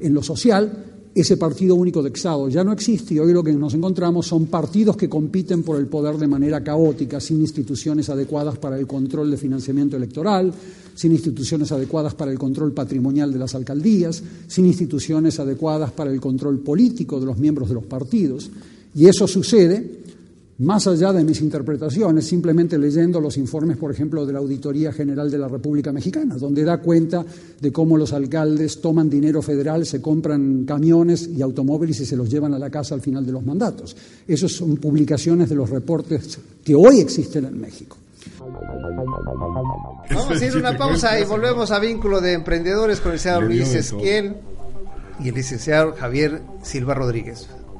en lo social, ese partido único de Estado ya no existe y hoy lo que nos encontramos son partidos que compiten por el poder de manera caótica, sin instituciones adecuadas para el control de financiamiento electoral, sin instituciones adecuadas para el control patrimonial de las alcaldías, sin instituciones adecuadas para el control político de los miembros de los partidos. Y eso sucede más allá de mis interpretaciones, simplemente leyendo los informes, por ejemplo, de la Auditoría General de la República Mexicana, donde da cuenta de cómo los alcaldes toman dinero federal, se compran camiones y automóviles y se los llevan a la casa al final de los mandatos. Esas son publicaciones de los reportes que hoy existen en México. Vamos a ir una pausa y volvemos a vínculo de emprendedores con el licenciado Luis Esquiel y el licenciado Javier Silva Rodríguez.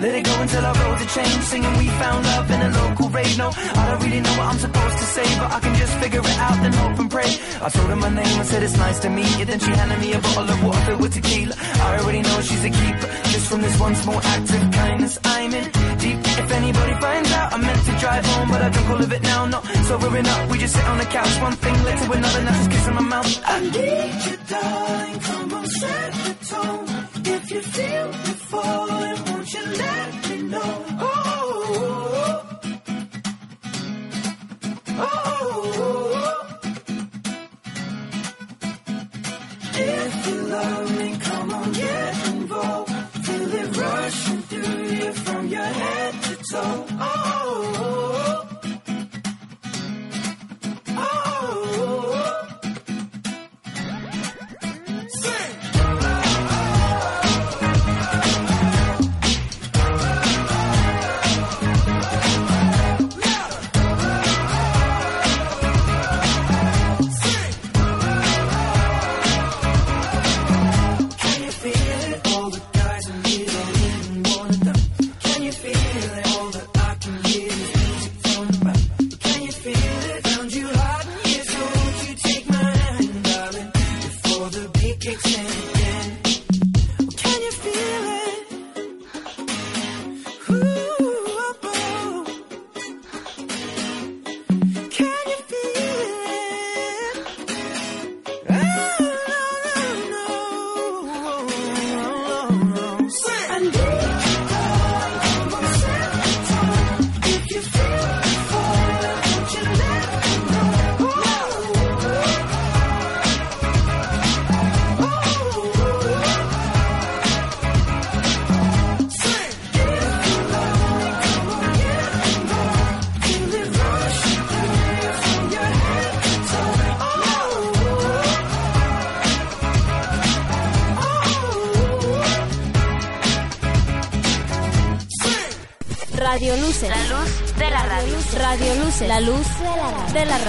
Let it go until our roads are changed. Singing we found love in a local rave. No, I don't really know what I'm supposed to say, but I can just figure it out and hope and pray. I told her my name and said it's nice to meet you. Then she handed me a bottle of water with tequila. I already know she's a keeper. Just from this one small act of kindness, I'm in deep. If anybody finds out, I meant to drive home, but I drink all of it now. no Not sobering up, we just sit on the couch. One thing led to another, now just kissing my mouth. I need you, darling. Come on, set the tone. If you feel me falling, come on, get involved. Feel it rushing through you from your head to toe. Oh.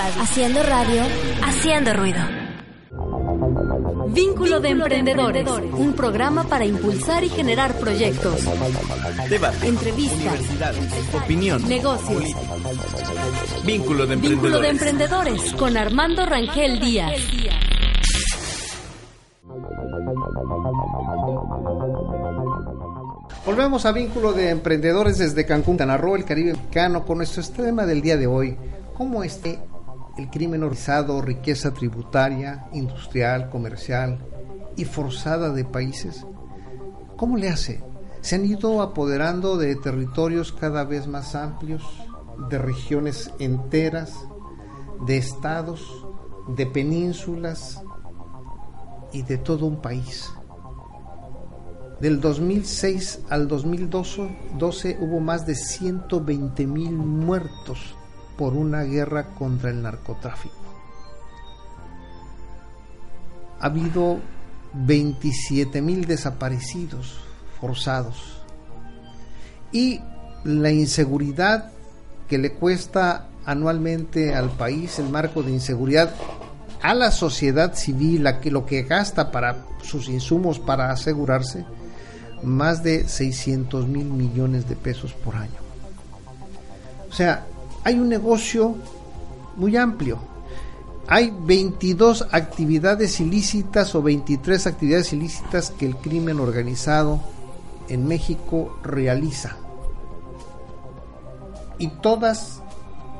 Radio. Haciendo radio. Haciendo ruido. Vínculo, de, emprendedores, Un programa para impulsar y generar proyectos. Debate. Entrevistas. Opinión. Negocios. Vínculo de emprendedores. Vínculo de emprendedores. Con Armando Rangel Díaz. Volvemos a vínculo de emprendedores desde Cancún, Tanarro, el Caribe mexicano, con nuestro tema del día de hoy. ¿Cómo este el crimen organizado, riqueza tributaria, industrial, comercial y forzada de países? ¿Cómo le hace? Se han ido apoderando de territorios cada vez más amplios, de regiones enteras, de estados, de penínsulas y de todo un país. Del 2006 al 2012 hubo más de 120 mil muertos por una guerra contra el narcotráfico. Ha habido 27 mil desaparecidos forzados y la inseguridad que le cuesta anualmente al país, el marco de inseguridad, a la sociedad civil, a que lo que gasta para sus insumos para asegurarse, más de 600 mil millones de pesos por año. O sea, hay un negocio muy amplio. Hay 22 actividades ilícitas o 23 actividades ilícitas que el crimen organizado en México realiza. Y todas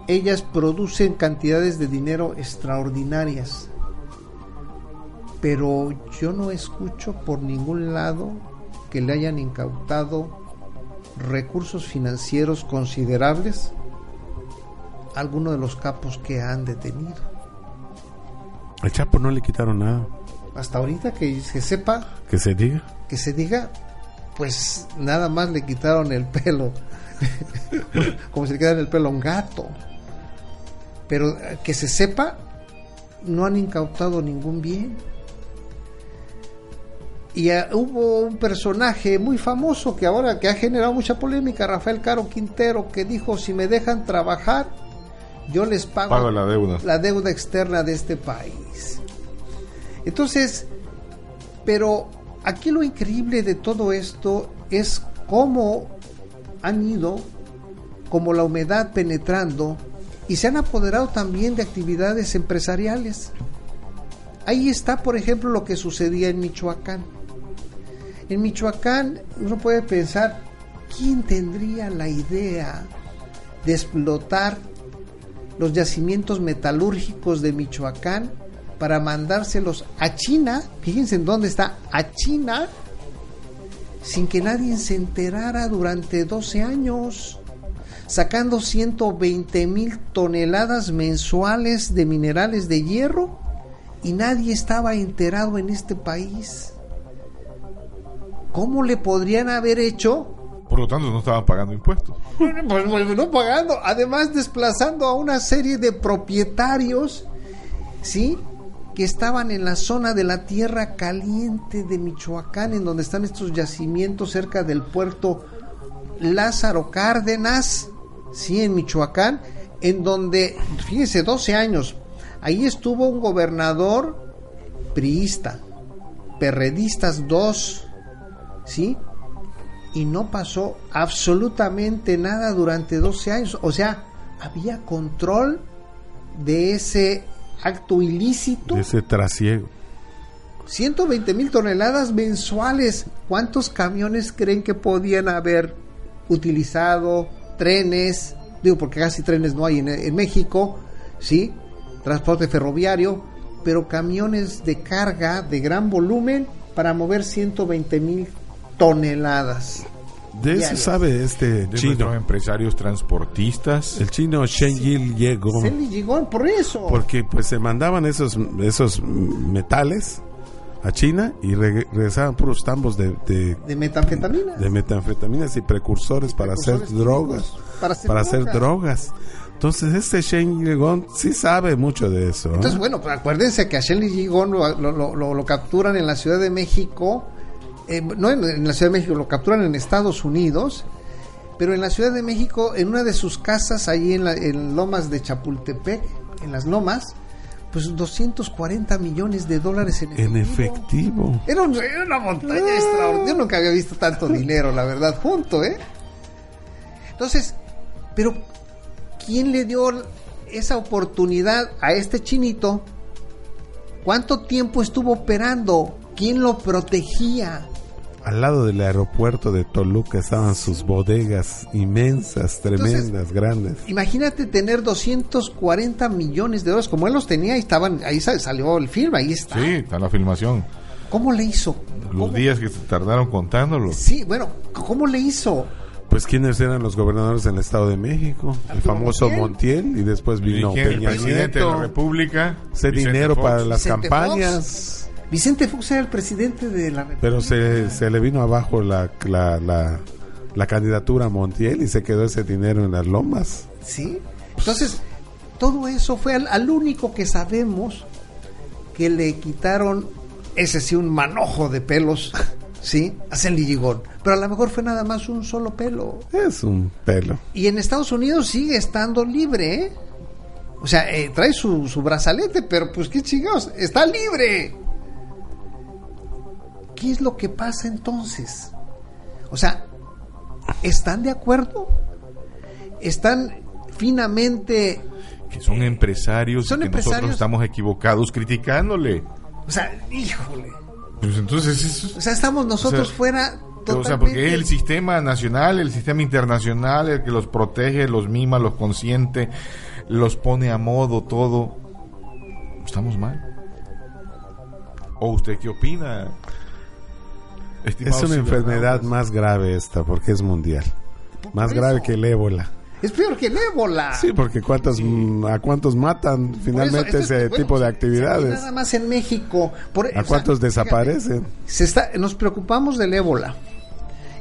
ellas producen cantidades de dinero extraordinarias. Pero yo no escucho por ningún lado que le hayan incautado recursos financieros considerables a alguno de los capos que han detenido. Al Chapo no le quitaron nada. Hasta ahorita que se sepa. Que se diga. Que se diga, pues nada más le quitaron el pelo. (laughs) Como si le quitaran el pelo a un gato. Pero eh, que se sepa, no han incautado ningún bien. Y eh, hubo un personaje muy famoso que ahora que ha generado mucha polémica, Rafael Caro Quintero, que dijo, si me dejan trabajar, yo les pago, la, deuda. la deuda externa de este país. Entonces, pero aquí lo increíble de todo esto es cómo han ido, como la humedad penetrando, y se han apoderado también de actividades empresariales. Ahí está, por ejemplo, lo que sucedía en Michoacán en Michoacán uno puede pensar, ¿quién tendría la idea de explotar los yacimientos metalúrgicos de Michoacán para mandárselos a China? Fíjense en dónde está, a China, sin que nadie se enterara durante 12 años, sacando 120 mil toneladas mensuales de minerales de hierro y nadie estaba enterado en este país. ¿cómo le podrían haber hecho? Por lo tanto, no estaban pagando impuestos. (laughs) Pues, pues, no pagando, además desplazando a una serie de propietarios, ¿sí? Que estaban en la zona de la tierra caliente de Michoacán, en donde están estos yacimientos cerca del puerto Lázaro Cárdenas, ¿sí? En Michoacán, en donde, fíjense, 12 años, ahí estuvo un gobernador priista, perredistas dos, ¿sí? Y no pasó absolutamente nada durante 12 años. O sea, había control de ese acto ilícito. De ese trasiego. 120 mil toneladas mensuales. ¿Cuántos camiones creen que podían haber utilizado? Trenes, digo porque casi trenes no hay en, en México, ¿sí? Transporte ferroviario, pero camiones de carga de gran volumen para mover 120 mil toneladas. De eso sabe este de chino. empresarios transportistas. El chino Shen Yil llegó. llegó por eso. Porque pues se mandaban esos, esos metales a China y regresaban puros tambos de, de, metanfetaminas. De metanfetaminas y precursores, para hacer drogas. Para hacer, drogas. Entonces, este Shen Yigong sí sabe mucho de eso. Entonces, bueno, pues, acuérdense que a Shen Yigong lo, lo, lo, capturan en la Ciudad de México eh, no en, la Ciudad de México, lo capturan en Estados Unidos, pero en la Ciudad de México, en una de sus casas, ahí en, la, en Lomas de Chapultepec, en las Lomas, pues 240 millones de dólares en efectivo. En efectivo. Era, un, era una montaña Ah. extraordinaria. Yo nunca había visto tanto dinero, la verdad, junto, ¿eh? Entonces, pero ¿quién le dio esa oportunidad a este chinito? ¿Cuánto tiempo estuvo operando? ¿Quién lo protegía? Al lado del aeropuerto de Toluca estaban sus bodegas inmensas, tremendas, Entonces, grandes. Imagínate tener 240 millones de dólares como él los tenía y estaban ahí sa- salió el film, ahí está. Sí, está la filmación. ¿Cómo le hizo? Los ¿Cómo? días que se tardaron contándolo. Sí, bueno, ¿cómo le hizo? Pues quiénes eran los gobernadores en el Estado de México, el Arturo famoso Montiel. Montiel y después ¿Y vino quién? El Peña presidente de la. República. Ese dinero Fox. para las Vicente campañas. Vicente Fox era el presidente de la República. Pero se, se le vino abajo la, la, la, la candidatura a Montiel y se quedó ese dinero en las lomas. ¿Sí? Entonces, todo eso fue al, al único que sabemos que le quitaron, ese sí, un manojo de pelos, (laughs) ¿sí? A Gigón. Pero a lo mejor fue nada más un solo pelo. Es un pelo. Y en Estados Unidos sigue estando libre, ¿eh? O sea, eh, trae su, su brazalete, pero pues qué chingados, está libre. ¿Qué es lo que pasa entonces? O sea, ¿están de acuerdo? ¿Están finamente... Que son empresarios Son y que empresarios. nosotros estamos equivocados criticándole. O sea, híjole. Pues entonces eso O sea, estamos nosotros O sea, fuera O sea, porque es totalmente... el sistema nacional, el sistema internacional, el que los protege, los mima, los consiente, los pone a modo todo. ¿Estamos mal? ¿O usted qué opina? Estimado Es una enfermedad más grave esta porque es mundial. Más grave que el ébola. Es peor que el ébola. Sí, porque cuántos, mm, a cuántos matan eso, finalmente es- ese bueno, tipo de actividades. Nada más en México. Por- ¿A cuántos desaparecen? se está, nos preocupamos del ébola.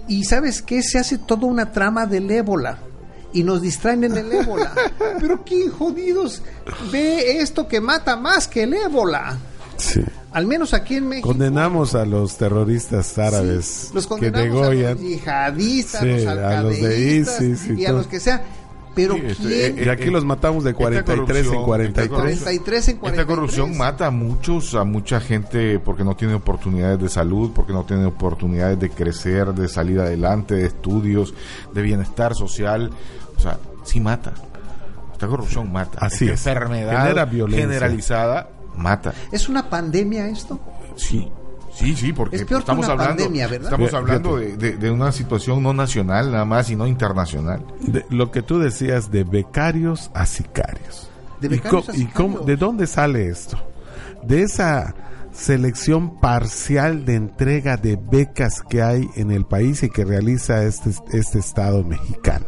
Y ¿sabes qué? Se hace toda una trama del ébola. Y nos distraen en el ébola. (laughs) Pero qué jodidos. Ve esto que mata más que el ébola. Sí. Al menos aquí en México. Condenamos a los terroristas árabes los que condenamos a los yihadistas, Sí, los a los de ISIS y y, a los que sea. Pero Sí, esto- ¿quién? Y aquí los matamos de Esta 43 en corrupción, 43. esta corrupción- 43 en 43. Esta corrupción mata a muchos, a mucha gente porque no tiene oportunidades de salud, porque no tiene oportunidades de crecer, de salir adelante, de estudios, de bienestar social. O sea, sí mata. Esta corrupción mata. Así Esta es. enfermedad Genera violencia. generalizada mata. ¿Es una pandemia esto? Sí. Sí, sí, porque Es peor que estamos una hablando, pandemia, ¿verdad? estamos hablando de, de- de una situación no nacional nada más, sino internacional. De- lo que tú decías de becarios a sicarios. De ¿Y becarios co- a y cómo- sicarios. ¿De dónde sale esto? De esa selección parcial de entrega de becas que hay en el país y que realiza este, este Estado mexicano.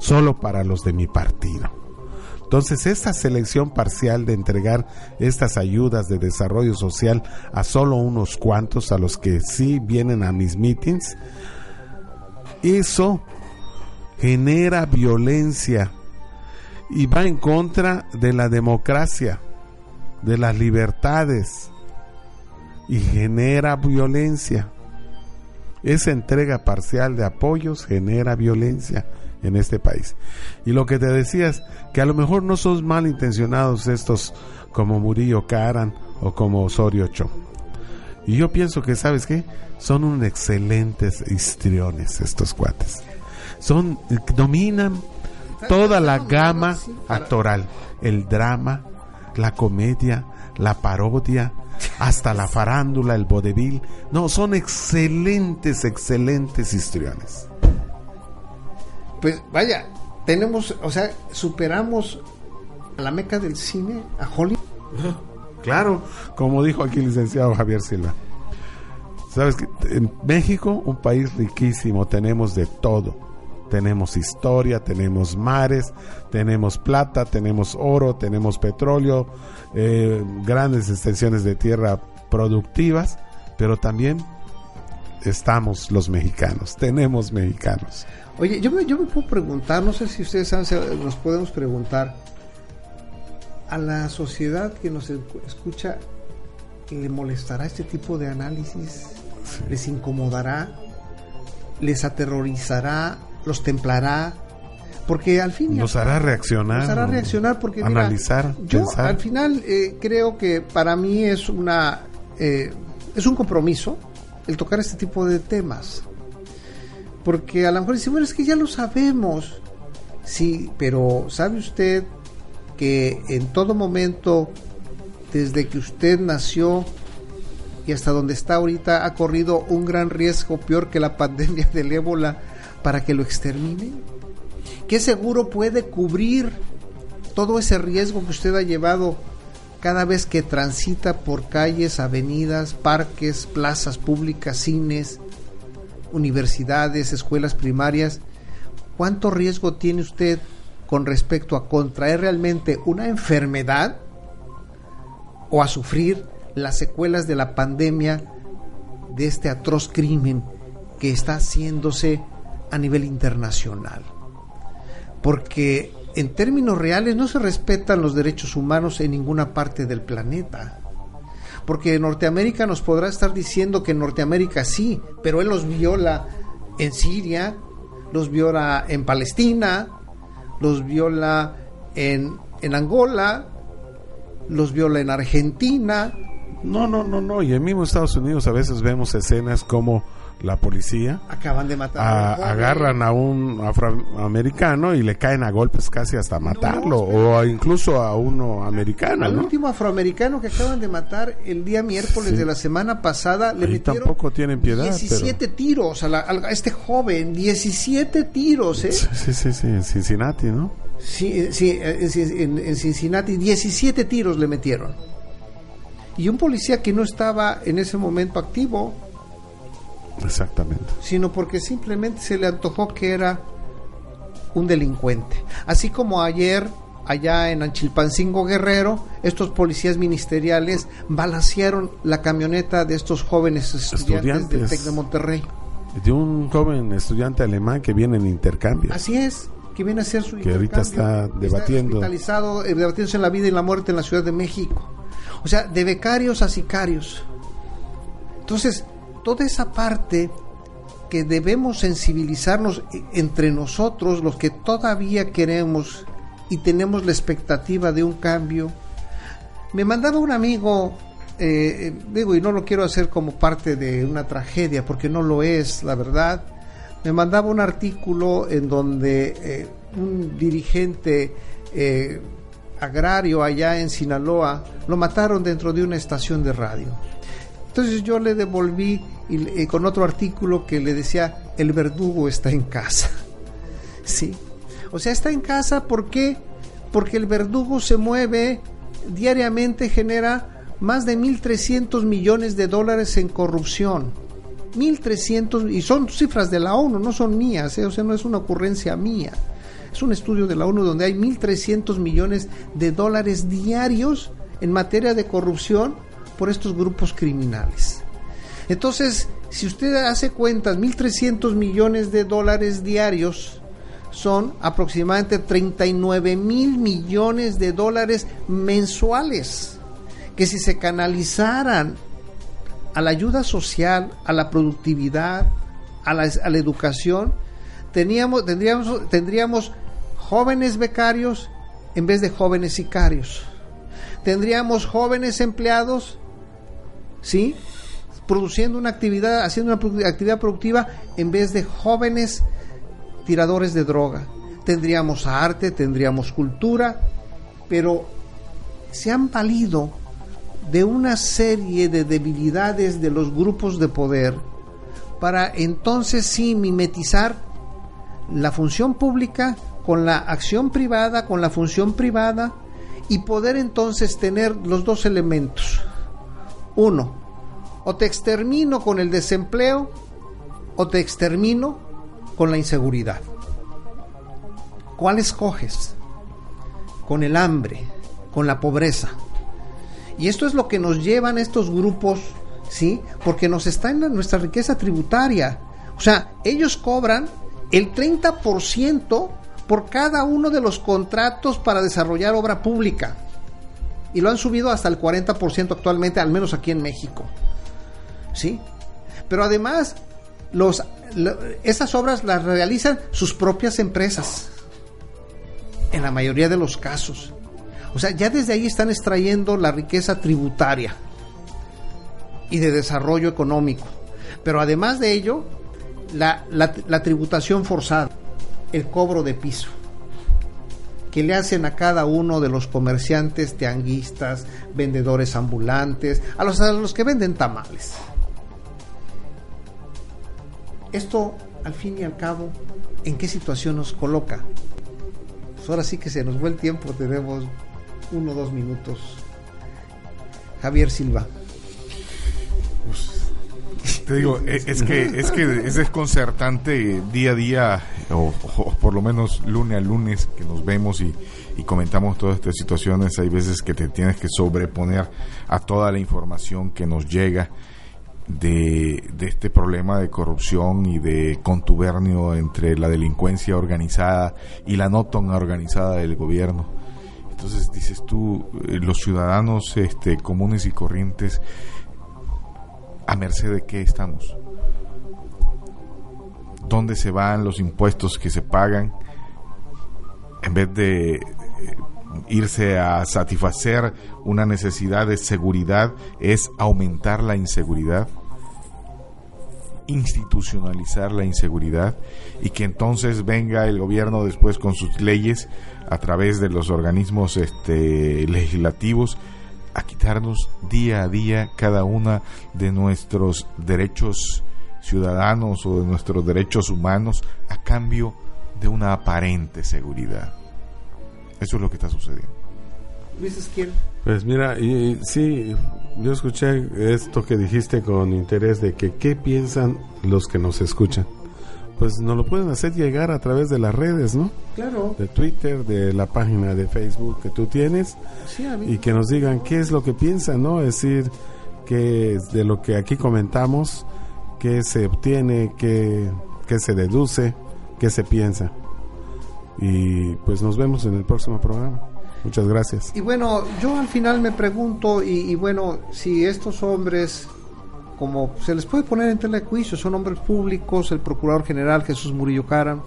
Solo para los de mi partido. Entonces, esta selección parcial de entregar estas ayudas de desarrollo social a solo unos cuantos, a los que sí vienen a mis meetings, eso genera violencia y va en contra de la democracia, de las libertades y genera violencia. Esa entrega parcial de apoyos genera violencia en este país. Y lo que te decías, que a lo mejor no son malintencionados estos como Murillo Caran o como Osorio Chong. Y yo pienso que, ¿sabes qué? Son un excelentes histriones estos cuates. Son, dominan toda la gama actoral. El drama, la comedia, la parodia, hasta la farándula, el vodevil. No, son excelentes, excelentes histriones. Pues vaya, tenemos, o sea, superamos a la meca del cine, a Hollywood. Claro, como dijo aquí el licenciado Javier Silva. Sabes que en México, un país riquísimo, tenemos de todo. Tenemos historia, tenemos mares, tenemos plata, tenemos oro, tenemos petróleo, eh, grandes extensiones de tierra productivas, pero también estamos los mexicanos, tenemos mexicanos. Oye, yo me, yo me puedo preguntar, no sé si ustedes saben, nos podemos preguntar, a la sociedad que nos escucha, ¿le molestará este tipo de análisis? ¿Les incomodará? ¿Les aterrorizará los templará, porque al fin nos hará reaccionar, nos hará reaccionar porque analizar, yo al final eh, creo que para mí es una eh, es un compromiso el tocar este tipo de temas, porque a lo mejor dice bueno es que ya lo sabemos, sí, pero sabe usted que en todo momento desde que usted nació y hasta donde está ahorita ha corrido un gran riesgo peor que la pandemia del ébola para que lo extermine? ¿Qué seguro puede cubrir todo ese riesgo que usted ha llevado cada vez que transita por calles, avenidas, parques, plazas públicas, cines, universidades, escuelas primarias? ¿Cuánto riesgo tiene usted con respecto a contraer realmente una enfermedad o a sufrir las secuelas de la pandemia de este atroz crimen que está haciéndose a nivel internacional? porque en términos reales no se respetan los derechos humanos en ninguna parte del planeta. Porque Norteamérica nos podrá estar diciendo que en Norteamérica sí, pero él los viola en Siria, los viola en Palestina, los viola en, en Angola, los viola en Argentina. No, no, no, no. Y en mismo Estados Unidos a veces vemos escenas como la policía. Acaban de matar. A, agarran a un afroamericano y le caen a golpes casi hasta matarlo, o incluso a uno americano. Al último afroamericano que acaban de matar el día miércoles de la semana pasada, le metieron tampoco tienen piedad, 17 tiros a, este joven, 17 tiros, ¿eh? Sí, sí, sí, en Cincinnati, ¿no? Sí, sí en, en Cincinnati, 17 tiros le metieron. Y un policía que no estaba en ese momento activo, Exactamente. Sino porque simplemente se le antojó que era un delincuente. Así como ayer, allá en Anchilpancingo Guerrero, estos policías ministeriales balacearon la camioneta de estos jóvenes estudiantes, del TEC de Monterrey. De un joven estudiante alemán que viene en intercambio. Así es, que viene a hacer su Que ahorita está debatiendo. Está eh, debatiéndose en la vida y la muerte en la Ciudad de México. O sea, de becarios a sicarios. Entonces, toda esa parte que debemos sensibilizarnos entre nosotros, los que todavía queremos y tenemos la expectativa de un cambio. Me mandaba un amigo, eh, digo, y no lo quiero hacer como parte de una tragedia, porque no lo es, la verdad. Me mandaba un artículo en donde eh, un dirigente eh, agrario allá en Sinaloa lo mataron dentro de una estación de radio. Entonces yo le devolví y, con otro artículo que le decía, el verdugo está en casa. (laughs) ¿Sí? O sea, está en casa, ¿por? Porque el verdugo se mueve diariamente, genera más de 1.300 millones de dólares en corrupción. 1.300, y son cifras de la ONU, no son mías, ¿eh? o sea, no es una ocurrencia mía. Es un estudio de la ONU donde hay 1.300 millones de dólares diarios en materia de corrupción por estos grupos criminales. Entonces, si usted hace cuentas, 1.300 millones de dólares diarios son aproximadamente 39 mil millones de dólares mensuales, que si se canalizaran a la ayuda social, a la productividad, a la, educación, teníamos, tendríamos, tendríamos jóvenes becarios en vez de jóvenes sicarios. Tendríamos jóvenes empleados ¿sí? Produciendo una actividad, haciendo una actividad productiva en vez de jóvenes tiradores de droga. Tendríamos arte, tendríamos cultura, pero se han valido de una serie de debilidades de los grupos de poder para entonces sí mimetizar la función pública con la acción privada, con la función privada y poder entonces tener los dos elementos, uno, o te extermino con el desempleo o te extermino con la inseguridad. ¿Cuál escoges? Con el hambre, con la pobreza. Y esto es lo que nos llevan estos grupos, ¿sí? Porque nos está en nuestra riqueza tributaria. O sea, ellos cobran el 30% por cada uno de los contratos para desarrollar obra pública y lo han subido hasta el 40% actualmente, al menos aquí en México. ¿Sí? Pero además, los, esas obras las realizan sus propias empresas, en la mayoría de los casos. O sea, ya desde ahí están extrayendo la riqueza tributaria y de desarrollo económico. Pero además de ello, la, la tributación forzada, el cobro de piso que le hacen a cada uno de los comerciantes, tianguistas, vendedores ambulantes, a los, a los que venden tamales. Esto, al fin y al cabo, ¿en qué situación nos coloca? Pues ahora sí que se nos fue el tiempo, tenemos uno o dos minutos. Javier Silva. Te digo, e, es que es que es desconcertante día a día, o, por lo menos lunes a lunes que nos vemos y, comentamos todas estas situaciones. Hay veces que te tienes que sobreponer a toda la información que nos llega de, de este problema de corrupción y de contubernio entre la delincuencia organizada y la no tan organizada del gobierno. Entonces dices tú, eh, los ciudadanos este, comunes y corrientes ¿A merced de qué estamos? ¿Dónde se van los impuestos que se pagan? En vez de eh, irse a satisfacer una necesidad de seguridad, es aumentar la inseguridad, institucionalizar la inseguridad y que entonces venga el gobierno después con sus leyes a través de los organismos este, legislativos a quitarnos día a día cada una de nuestros derechos ciudadanos o de nuestros derechos humanos a cambio de una aparente seguridad. Eso es lo que está sucediendo. Pues mira, y, sí, yo escuché esto que dijiste con interés de que qué piensan los que nos escuchan pues nos lo pueden hacer llegar a través de las redes, ¿no? Claro. De Twitter, de la página de Facebook que tú tienes y que nos digan qué es lo que piensan, ¿no? Es decir, que de lo que aquí comentamos, qué se obtiene, qué, qué se deduce, qué se piensa. Y pues nos vemos en el próximo programa. Muchas gracias. Y bueno, yo al final me pregunto, y, y bueno, si estos hombres como se les puede poner en tela de juicio, son hombres públicos, el Procurador General Jesús Murillo Cara,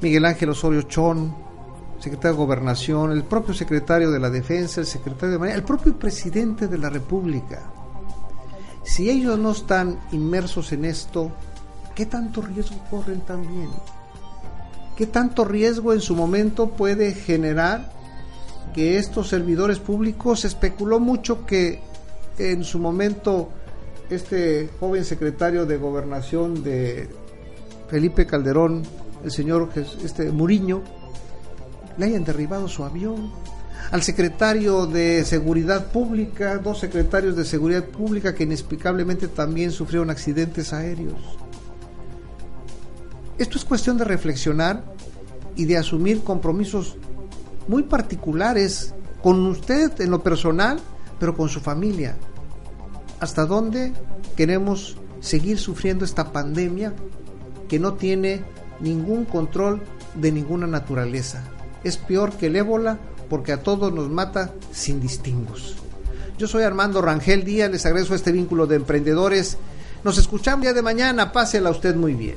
Miguel Ángel Osorio Chón, secretario de Gobernación, el propio secretario de la Defensa, el secretario de Marina, el propio presidente de la República. Si ellos no están inmersos en esto, ¿qué tanto riesgo corren también? ¿Qué tanto riesgo en su momento puede generar que estos servidores públicos se especuló mucho que en su momento este joven secretario de gobernación de Felipe Calderón, el señor este Muriño, le hayan derribado su avión. Al secretario de Seguridad Pública, dos secretarios de Seguridad Pública que inexplicablemente también sufrieron accidentes aéreos. Esto es cuestión de reflexionar y de asumir compromisos muy particulares con usted en lo personal, pero con su familia hasta dónde queremos seguir sufriendo esta pandemia que no tiene ningún control de ninguna naturaleza. Es peor que el ébola porque a todos nos mata sin distingos. Yo soy Armando Rangel Díaz, les agradezco este vínculo de emprendedores. Nos escuchamos día de mañana, pásela usted muy bien.